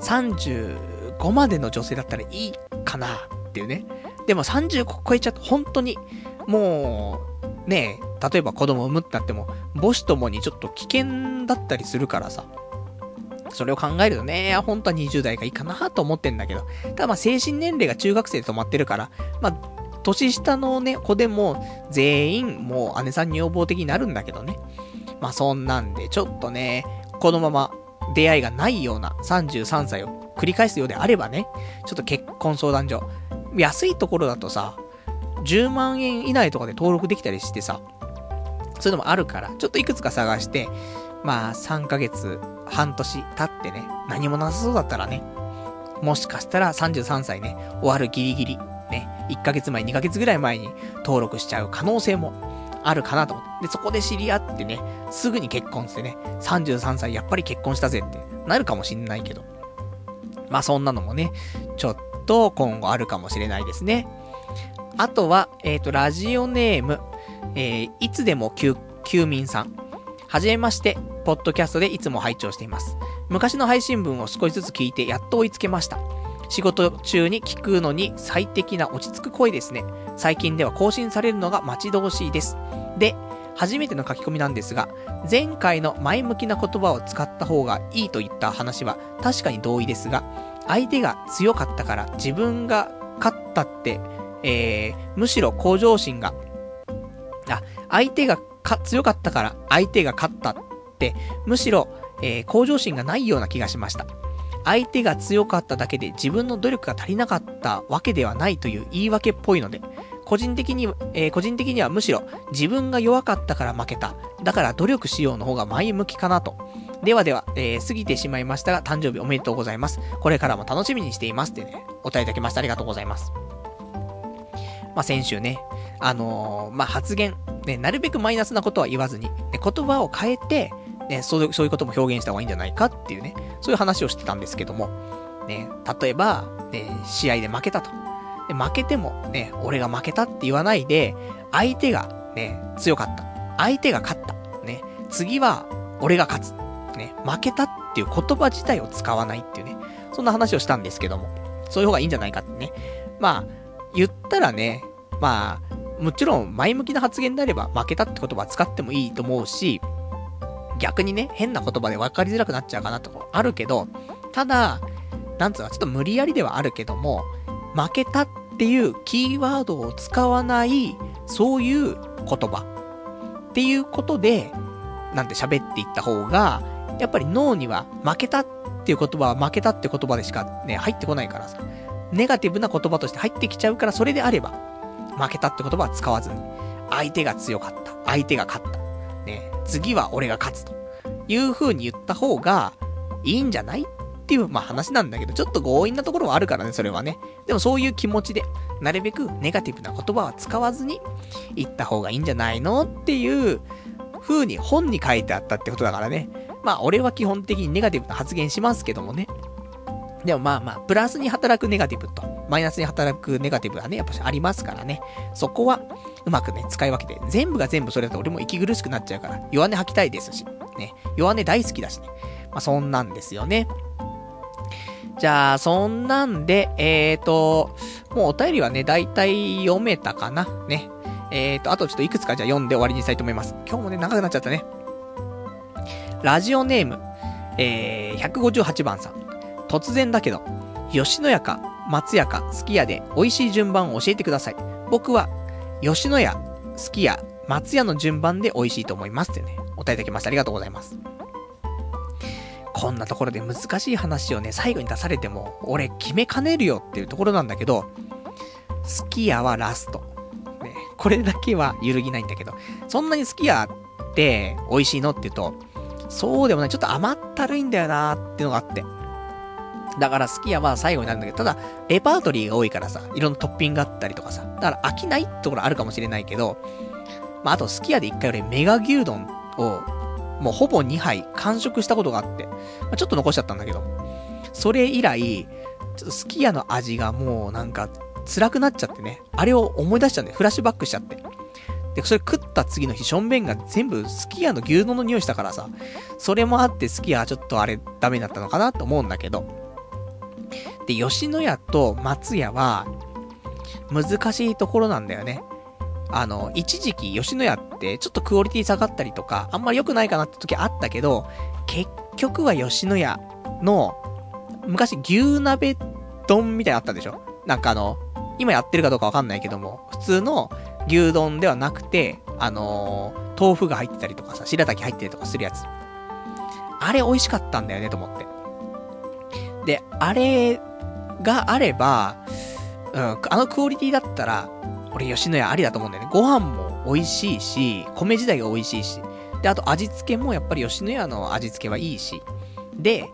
35までの女性だったらいいかなっていうね。でも35超えちゃって本当に、もう、ねえ、例えば子供産むってなっても、母子ともにちょっと危険だったりするからさ。それを考えるとね、本当は20代がいいかなと思ってんだけど。ただまあ精神年齢が中学生で止まってるから、まあ年下のね、子でも、全員、もう姉さん女房的になるんだけどね。まあそんなんで、ちょっとね、このまま出会いがないような33歳を繰り返すようであればね、ちょっと結婚相談所。安いところだとさ、10万円以内とかで登録できたりしてさ、そういうのもあるから、ちょっといくつか探して、まあ3ヶ月、半年経ってね、何もなさそうだったらね、もしかしたら33歳ね、終わるギリギリ、ね、1ヶ月前、2ヶ月ぐらい前に登録しちゃう可能性もあるかなと思って。で、そこで知り合ってね、すぐに結婚してね、33歳やっぱり結婚したぜってなるかもしんないけど。まあそんなのもね、ちょっと今後あるかもしれないですね。あとは、えっ、ー、と、ラジオネーム、えー、いつでも休、休眠さん。はじめまして、ポッドキャストでいつも拝聴しています。昔の配信文を少しずつ聞いてやっと追いつけました。仕事中に聞くのに最適な落ち着く声ですね。最近では更新されるのが待ち遠しいです。で、初めての書き込みなんですが、前回の前向きな言葉を使った方がいいといった話は確かに同意ですが、相手が強かったから自分が勝ったって、えー、むしろ向上心が、あ、相手がか強かったから相手が勝ったって、むしろ、えー、向上心がないような気がしました。相手が強かっただけで自分の努力が足りなかったわけではないという言い訳っぽいので、個人的に、えー、個人的にはむしろ自分が弱かったから負けた。だから努力しようの方が前向きかなと。ではでは、えー、過ぎてしまいましたが、誕生日おめでとうございます。これからも楽しみにしていますってね、お答えいただきましたありがとうございます。まあ、先週ね、あのー、まあ、発言、ね、なるべくマイナスなことは言わずに、ね、言葉を変えて、ね、そういう、そういうことも表現した方がいいんじゃないかっていうね、そういう話をしてたんですけども、ね、例えば、ね、試合で負けたと。で負けても、ね、俺が負けたって言わないで、相手が、ね、強かった。相手が勝った。ね、次は、俺が勝つ。ね、負けたっていう言葉自体を使わないっていうね、そんな話をしたんですけども、そういう方がいいんじゃないかってね。まあ、言ったらね、まあ、もちろん前向きな発言であれば負けたって言葉使ってもいいと思うし、逆にね、変な言葉で分かりづらくなっちゃうかなところあるけど、ただ、なんつうの、ちょっと無理やりではあるけども、負けたっていうキーワードを使わない、そういう言葉っていうことで、なんて喋っていった方が、やっぱり脳には負けたっていう言葉は負けたって言葉でしかね、入ってこないからさ。ネガティブな言葉として入ってきちゃうから、それであれば、負けたって言葉は使わずに、相手が強かった。相手が勝った。ね、次は俺が勝つと。いう風に言った方が、いいんじゃないっていう、まあ話なんだけど、ちょっと強引なところはあるからね、それはね。でもそういう気持ちで、なるべくネガティブな言葉は使わずに、言った方がいいんじゃないのっていう風に本に書いてあったってことだからね。まあ俺は基本的にネガティブな発言しますけどもね。でもまあまあ、プラスに働くネガティブと、マイナスに働くネガティブはね、やっぱありますからね。そこは、うまくね、使い分けて、全部が全部それだと俺も息苦しくなっちゃうから、弱音吐きたいですし、ね。弱音大好きだしね。まあそんなんですよね。じゃあ、そんなんで、えーと、もうお便りはね、だいたい読めたかなね。えーと、あとちょっといくつかじゃあ読んで終わりにしたいと思います。今日もね、長くなっちゃったね。ラジオネーム、えー、158番さん。突然だけど、吉野家か松屋か好き家で美味しい順番を教えてください。僕は、吉野家、好き家、松屋の順番で美味しいと思いますってね、お答えいただきました。ありがとうございます。こんなところで難しい話をね、最後に出されても、俺決めかねるよっていうところなんだけど、すき家はラスト。ね、これだけは揺るぎないんだけど、そんなにすき家って美味しいのって言うと、そうでもない、ちょっと甘ったるいんだよなーっていうのがあって。だからすき家は最後になるんだけど、ただ、レパートリーが多いからさ、いろんなトッピングがあったりとかさ、だから飽きないところあるかもしれないけど、まあ、あとすき家で一回俺メガ牛丼をもうほぼ2杯完食したことがあって、まあ、ちょっと残しちゃったんだけど、それ以来、ちょっとすき家の味がもうなんか辛くなっちゃってね、あれを思い出しちゃうんで、フラッシュバックしちゃって。で、それ食った次の日、しょんべんが全部すき家の牛丼の匂いしたからさ、それもあってすき家はちょっとあれダメだったのかなと思うんだけど。で、吉野家と松屋は、難しいところなんだよね。あの、一時期吉野家ってちょっとクオリティ下がったりとか、あんまり良くないかなって時あったけど、結局は吉野家の、昔牛鍋丼みたいなのあったでしょ？なんかあの、今やってるかどうかわかんないけども、普通の牛丼ではなくて、あのー、豆腐が入ってたりとかさ、白滝入ってたりとかするやつ。あれ美味しかったんだよね、と思って。で、あれがあれば、うん、あのクオリティだったら、俺吉野家ありだと思うんだよね。ご飯も美味しいし、米自体が美味しいし。で、あと味付けもやっぱり吉野家の味付けはいいし。で、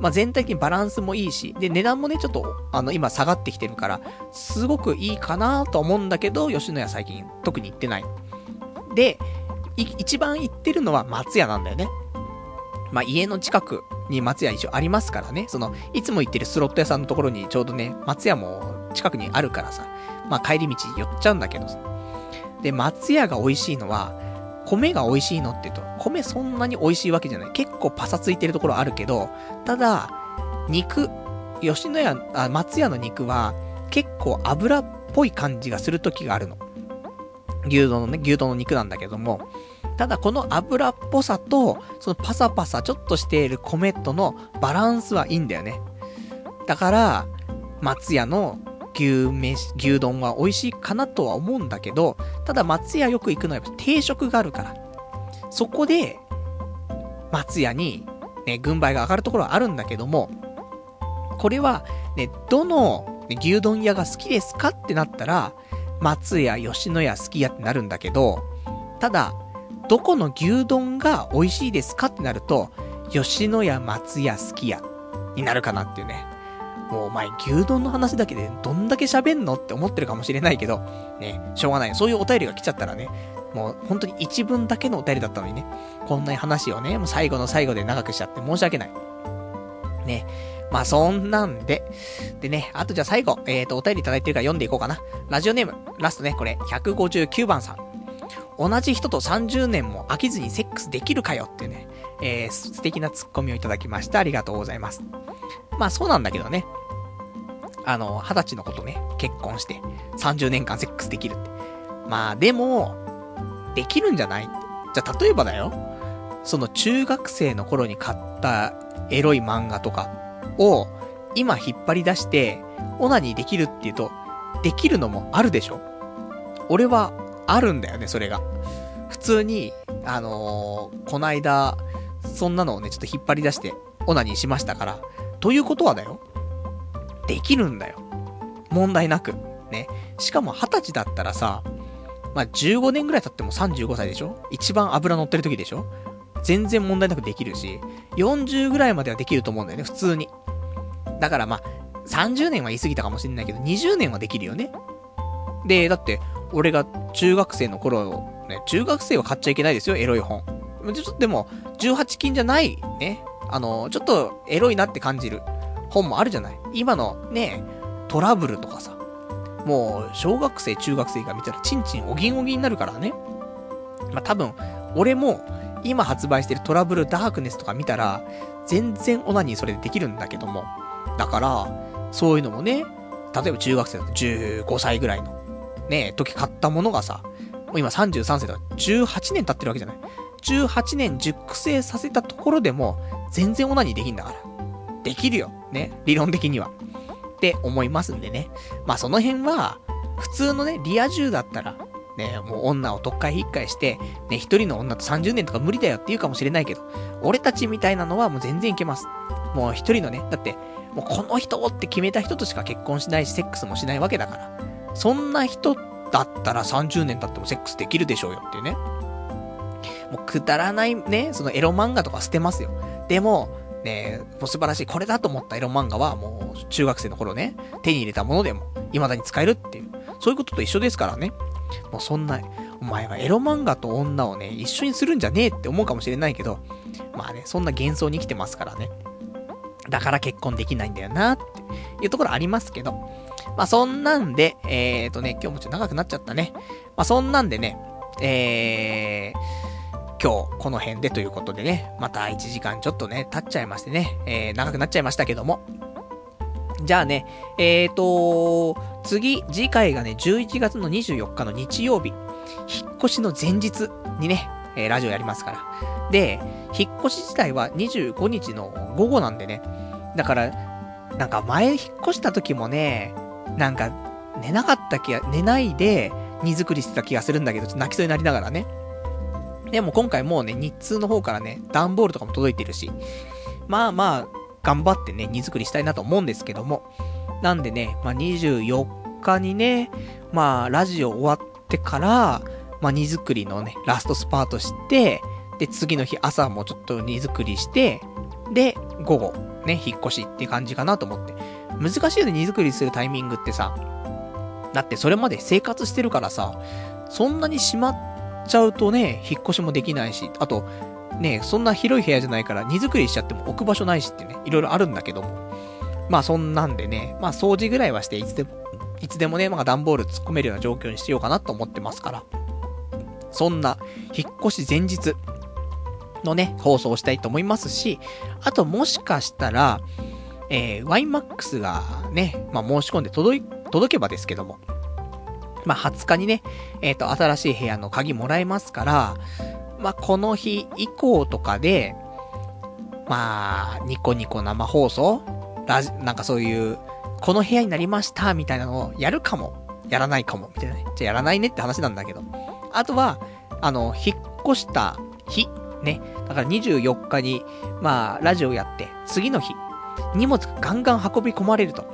まあ、全体的にバランスもいいし、で、値段もね、ちょっと、あの、今下がってきてるから、すごくいいかなと思うんだけど、吉野家最近特に行ってない。で、一番行ってるのは松屋なんだよね。まあ、家の近くに松屋一応ありますからね。その、いつも行ってるスロット屋さんのところにちょうどね、松屋も近くにあるからさ。まあ帰り道寄っちゃうんだけどさ。で、松屋が美味しいのは、米が美味しいのって言うと、米そんなに美味しいわけじゃない。結構パサついてるところあるけど、ただ、肉、吉野家、あ、松屋の肉は、結構油っぽい感じがする時があるの。牛丼のね、牛丼の肉なんだけども、ただこの油っぽさと、そのパサパサちょっとしている米とのバランスはいいんだよね。だから、松屋の牛飯、牛丼は美味しいかなとは思うんだけど、ただ松屋よく行くのはやっぱ定食があるから。そこで、松屋に、ね、軍配が上がるところはあるんだけども、これは、ね、どの、牛丼屋が好きですかってなったら、松屋、吉野家好きやってなるんだけど、ただ、どこの牛丼が美味しいですかってなると、吉野家、松屋、好きや、になるかなっていうね。もうお前牛丼の話だけでどんだけ喋んのって思ってるかもしれないけど、ね、しょうがない。そういうお便りが来ちゃったらね、もう本当に一文だけのお便りだったのにね、こんな話をね、もう最後の最後で長くしちゃって申し訳ない。ね。まあそんなんで、でね、あとじゃあ最後、えっ、ー、と、お便りいただいてるから読んでいこうかな。ラジオネーム、ラストね、これ、159番さん。同じ人と30年も飽きずにセックスできるかよっていうね、えー、素敵なツッコミをいただきました。ありがとうございます。まあそうなんだけどね。あの、二十歳の子とね、結婚して、30年間セックスできるって。まあでも、できるんじゃない？じゃあ例えばだよ。その中学生の頃に買ったエロい漫画とかを、今引っ張り出して、オナニーできるって言うと、できるのもあるでしょ？俺は、あるんだよね、それが。普通に、あのー、こないだ、そんなのをね、ちょっと引っ張り出して、オナニーしましたから。ということはだよ。できるんだよ。問題なく。ね。しかも二十歳だったらさ、まあ、15年ぐらい経っても35歳でしょ？一番油乗ってる時でしょ？全然問題なくできるし、40ぐらいまではできると思うんだよね、普通に。だからまあ、30年は言い過ぎたかもしれないけど、20年はできるよね。で、だって、俺が中学生の頃、ね、中学生は買っちゃいけないですよ、エロい本。ちょっとでも、18金じゃない、ね。あの、ちょっとエロいなって感じる本もあるじゃない。今のね、トラブルとかさ。もう、小学生、中学生が見たら、チンチンおぎんおぎんになるからね。まあ、多分、俺も、今発売してるトラブルダークネスとか見たら、全然オナニーそれでできるんだけども。だから、そういうのもね、例えば中学生だと15歳ぐらいの、ね、時買ったものがさ、もう今33歳だから18年経ってるわけじゃない。18年熟成させたところでも、全然オナニーできんだから。できるよ。ね。理論的には。って思いますんでね。まあその辺は、普通のね、リア充だったら、ね、もう女を特会引っかえして、ね、一人の女と30年とか無理だよって言うかもしれないけど、俺たちみたいなのはもう全然いけます。もう一人のね、だって、もうこの人って決めた人としか結婚しないし、セックスもしないわけだから。そんな人だったら30年経ってもセックスできるでしょうよっていうね。もうくだらないね、そのエロ漫画とか捨てますよ。でも、ねもう素晴らしい。これだと思ったエロ漫画はもう中学生の頃ね、手に入れたものでも未だに使えるっていう。そういうことと一緒ですからね。もうそんな、お前はエロ漫画と女をね、一緒にするんじゃねえって思うかもしれないけど、まあね、そんな幻想に生きてますからね。だから結婚できないんだよなっていうところありますけど。まあそんなんで、えーとね、今日もちょっと長くなっちゃったね。まあそんなんでね、えー、今日この辺でということでね、また1時間ちょっとね、経っちゃいましてね、えー、長くなっちゃいましたけども。じゃあね、えーと、次、次回がね、11月の24日の日曜日、引っ越しの前日にね、えー、ラジオやりますから。で、引っ越し自体は25日の午後なんでね、だから、なんか前引っ越した時もね、なんか寝なかった気が、寝ないで荷造りしてた気がするんだけど、ちょっと泣きそうになりながらね。でも今回もうね、日通の方からね、段ボールとかも届いてるし、まあまあ、頑張ってね、荷造りしたいなと思うんですけども。なんでね、まあ24日にね、まあラジオ終わってから、まあ荷造りのね、ラストスパートして、で、次の日朝もちょっと荷造りして、で、午後、ね、引っ越しっていう感じかなと思って。難しいよね、荷造りするタイミングってさ。だってそれまで生活してるからさ、そんなにしまっちゃうとね、引っ越しもできないし、あと、ね、そんな広い部屋じゃないから荷造りしちゃっても置く場所ないしってね、いろいろあるんだけども。まあそんなんでね、まあ掃除ぐらいはしていつでも、いつでもね、まあ段ボール突っ込めるような状況にしようかなと思ってますから。そんな、引っ越し前日のね、放送をしたいと思いますし、あともしかしたら、えー、YMAX がね、まあ申し込んで届い、届けばですけども、まあ、20日にね、えっ、ー、と、新しい部屋の鍵もらえますから、まあ、この日以降とかで、まあ、ニコニコ生放送ラジ、なんかそういう、この部屋になりました、みたいなのをやるかも、やらないかも、みたいなね。じゃあやらないねって話なんだけど。あとは、あの、引っ越した日ね。だから24日に、まあ、ラジオやって、次の日、荷物がガンガン運び込まれると。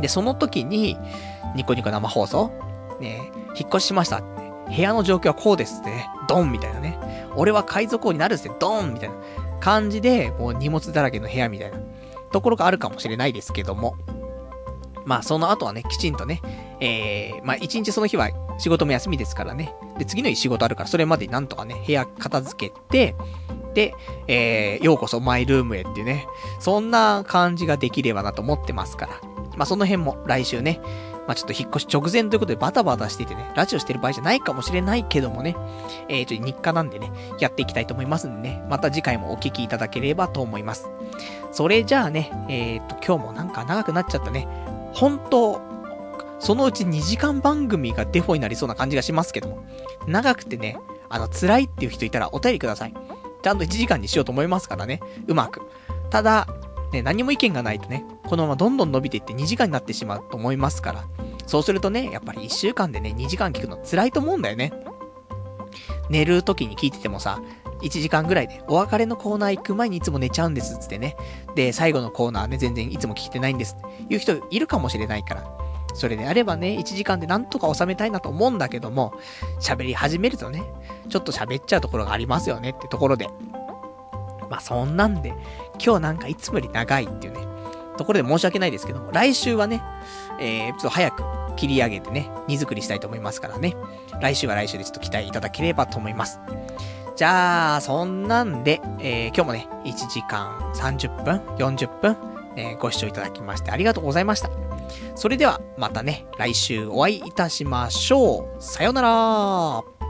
で、その時に、ニコニコ生放送ね、引っ越ししました。部屋の状況はこうですってね。ドンみたいなね。俺は海賊王になるっすね。ドンみたいな感じで、もう荷物だらけの部屋みたいなところがあるかもしれないですけども。まあ、その後はね、きちんとね、えー、まあ、一日その日は仕事も休みですからね。で、次の日仕事あるから、それまでなんとかね、部屋片付けて、で、えー、ようこそマイルームへっていうね、そんな感じができればなと思ってますから。まあ、その辺も来週ね、まあ、ちょっと引っ越し直前ということでバタバタしててね、ラジオしてる場合じゃないかもしれないけどもね、えー、ちょっと日課なんでね、やっていきたいと思いますんでね、また次回もお聞きいただければと思います。それじゃあね、えー、っと、今日もなんか長くなっちゃったね。本当そのうち2時間番組がデフォになりそうな感じがしますけども、長くてね、あの、辛いっていう人いたらお便りください。ちゃんと1時間にしようと思いますからね、うまく。ただ、ね、何も意見がないとね、このままどんどん伸びていって2時間になってしまうと思いますから。そうするとね、やっぱり1週間でね、2時間聞くの辛いと思うんだよね。寝る時に聞いててもさ、1時間ぐらいで、お別れのコーナー行く前にいつも寝ちゃうんですつってね。で、最後のコーナーね、全然いつも聞いてないんですっていう人いるかもしれないから。それであればね、1時間でなんとか収めたいなと思うんだけども、喋り始めるとね、ちょっと喋っちゃうところがありますよねってところで。まあそんなんで、今日なんかいつもより長いっていうね、ところで申し訳ないですけども、来週はね、えー、ちょっと早く切り上げてね、荷造りしたいと思いますからね。来週は来週でちょっと期待いただければと思います。じゃあ、そんなんで、えー、今日もね、1時間30分、40分、えー、ご視聴いただきましてありがとうございました。それでは、またね、来週お会いいたしましょう。さよなら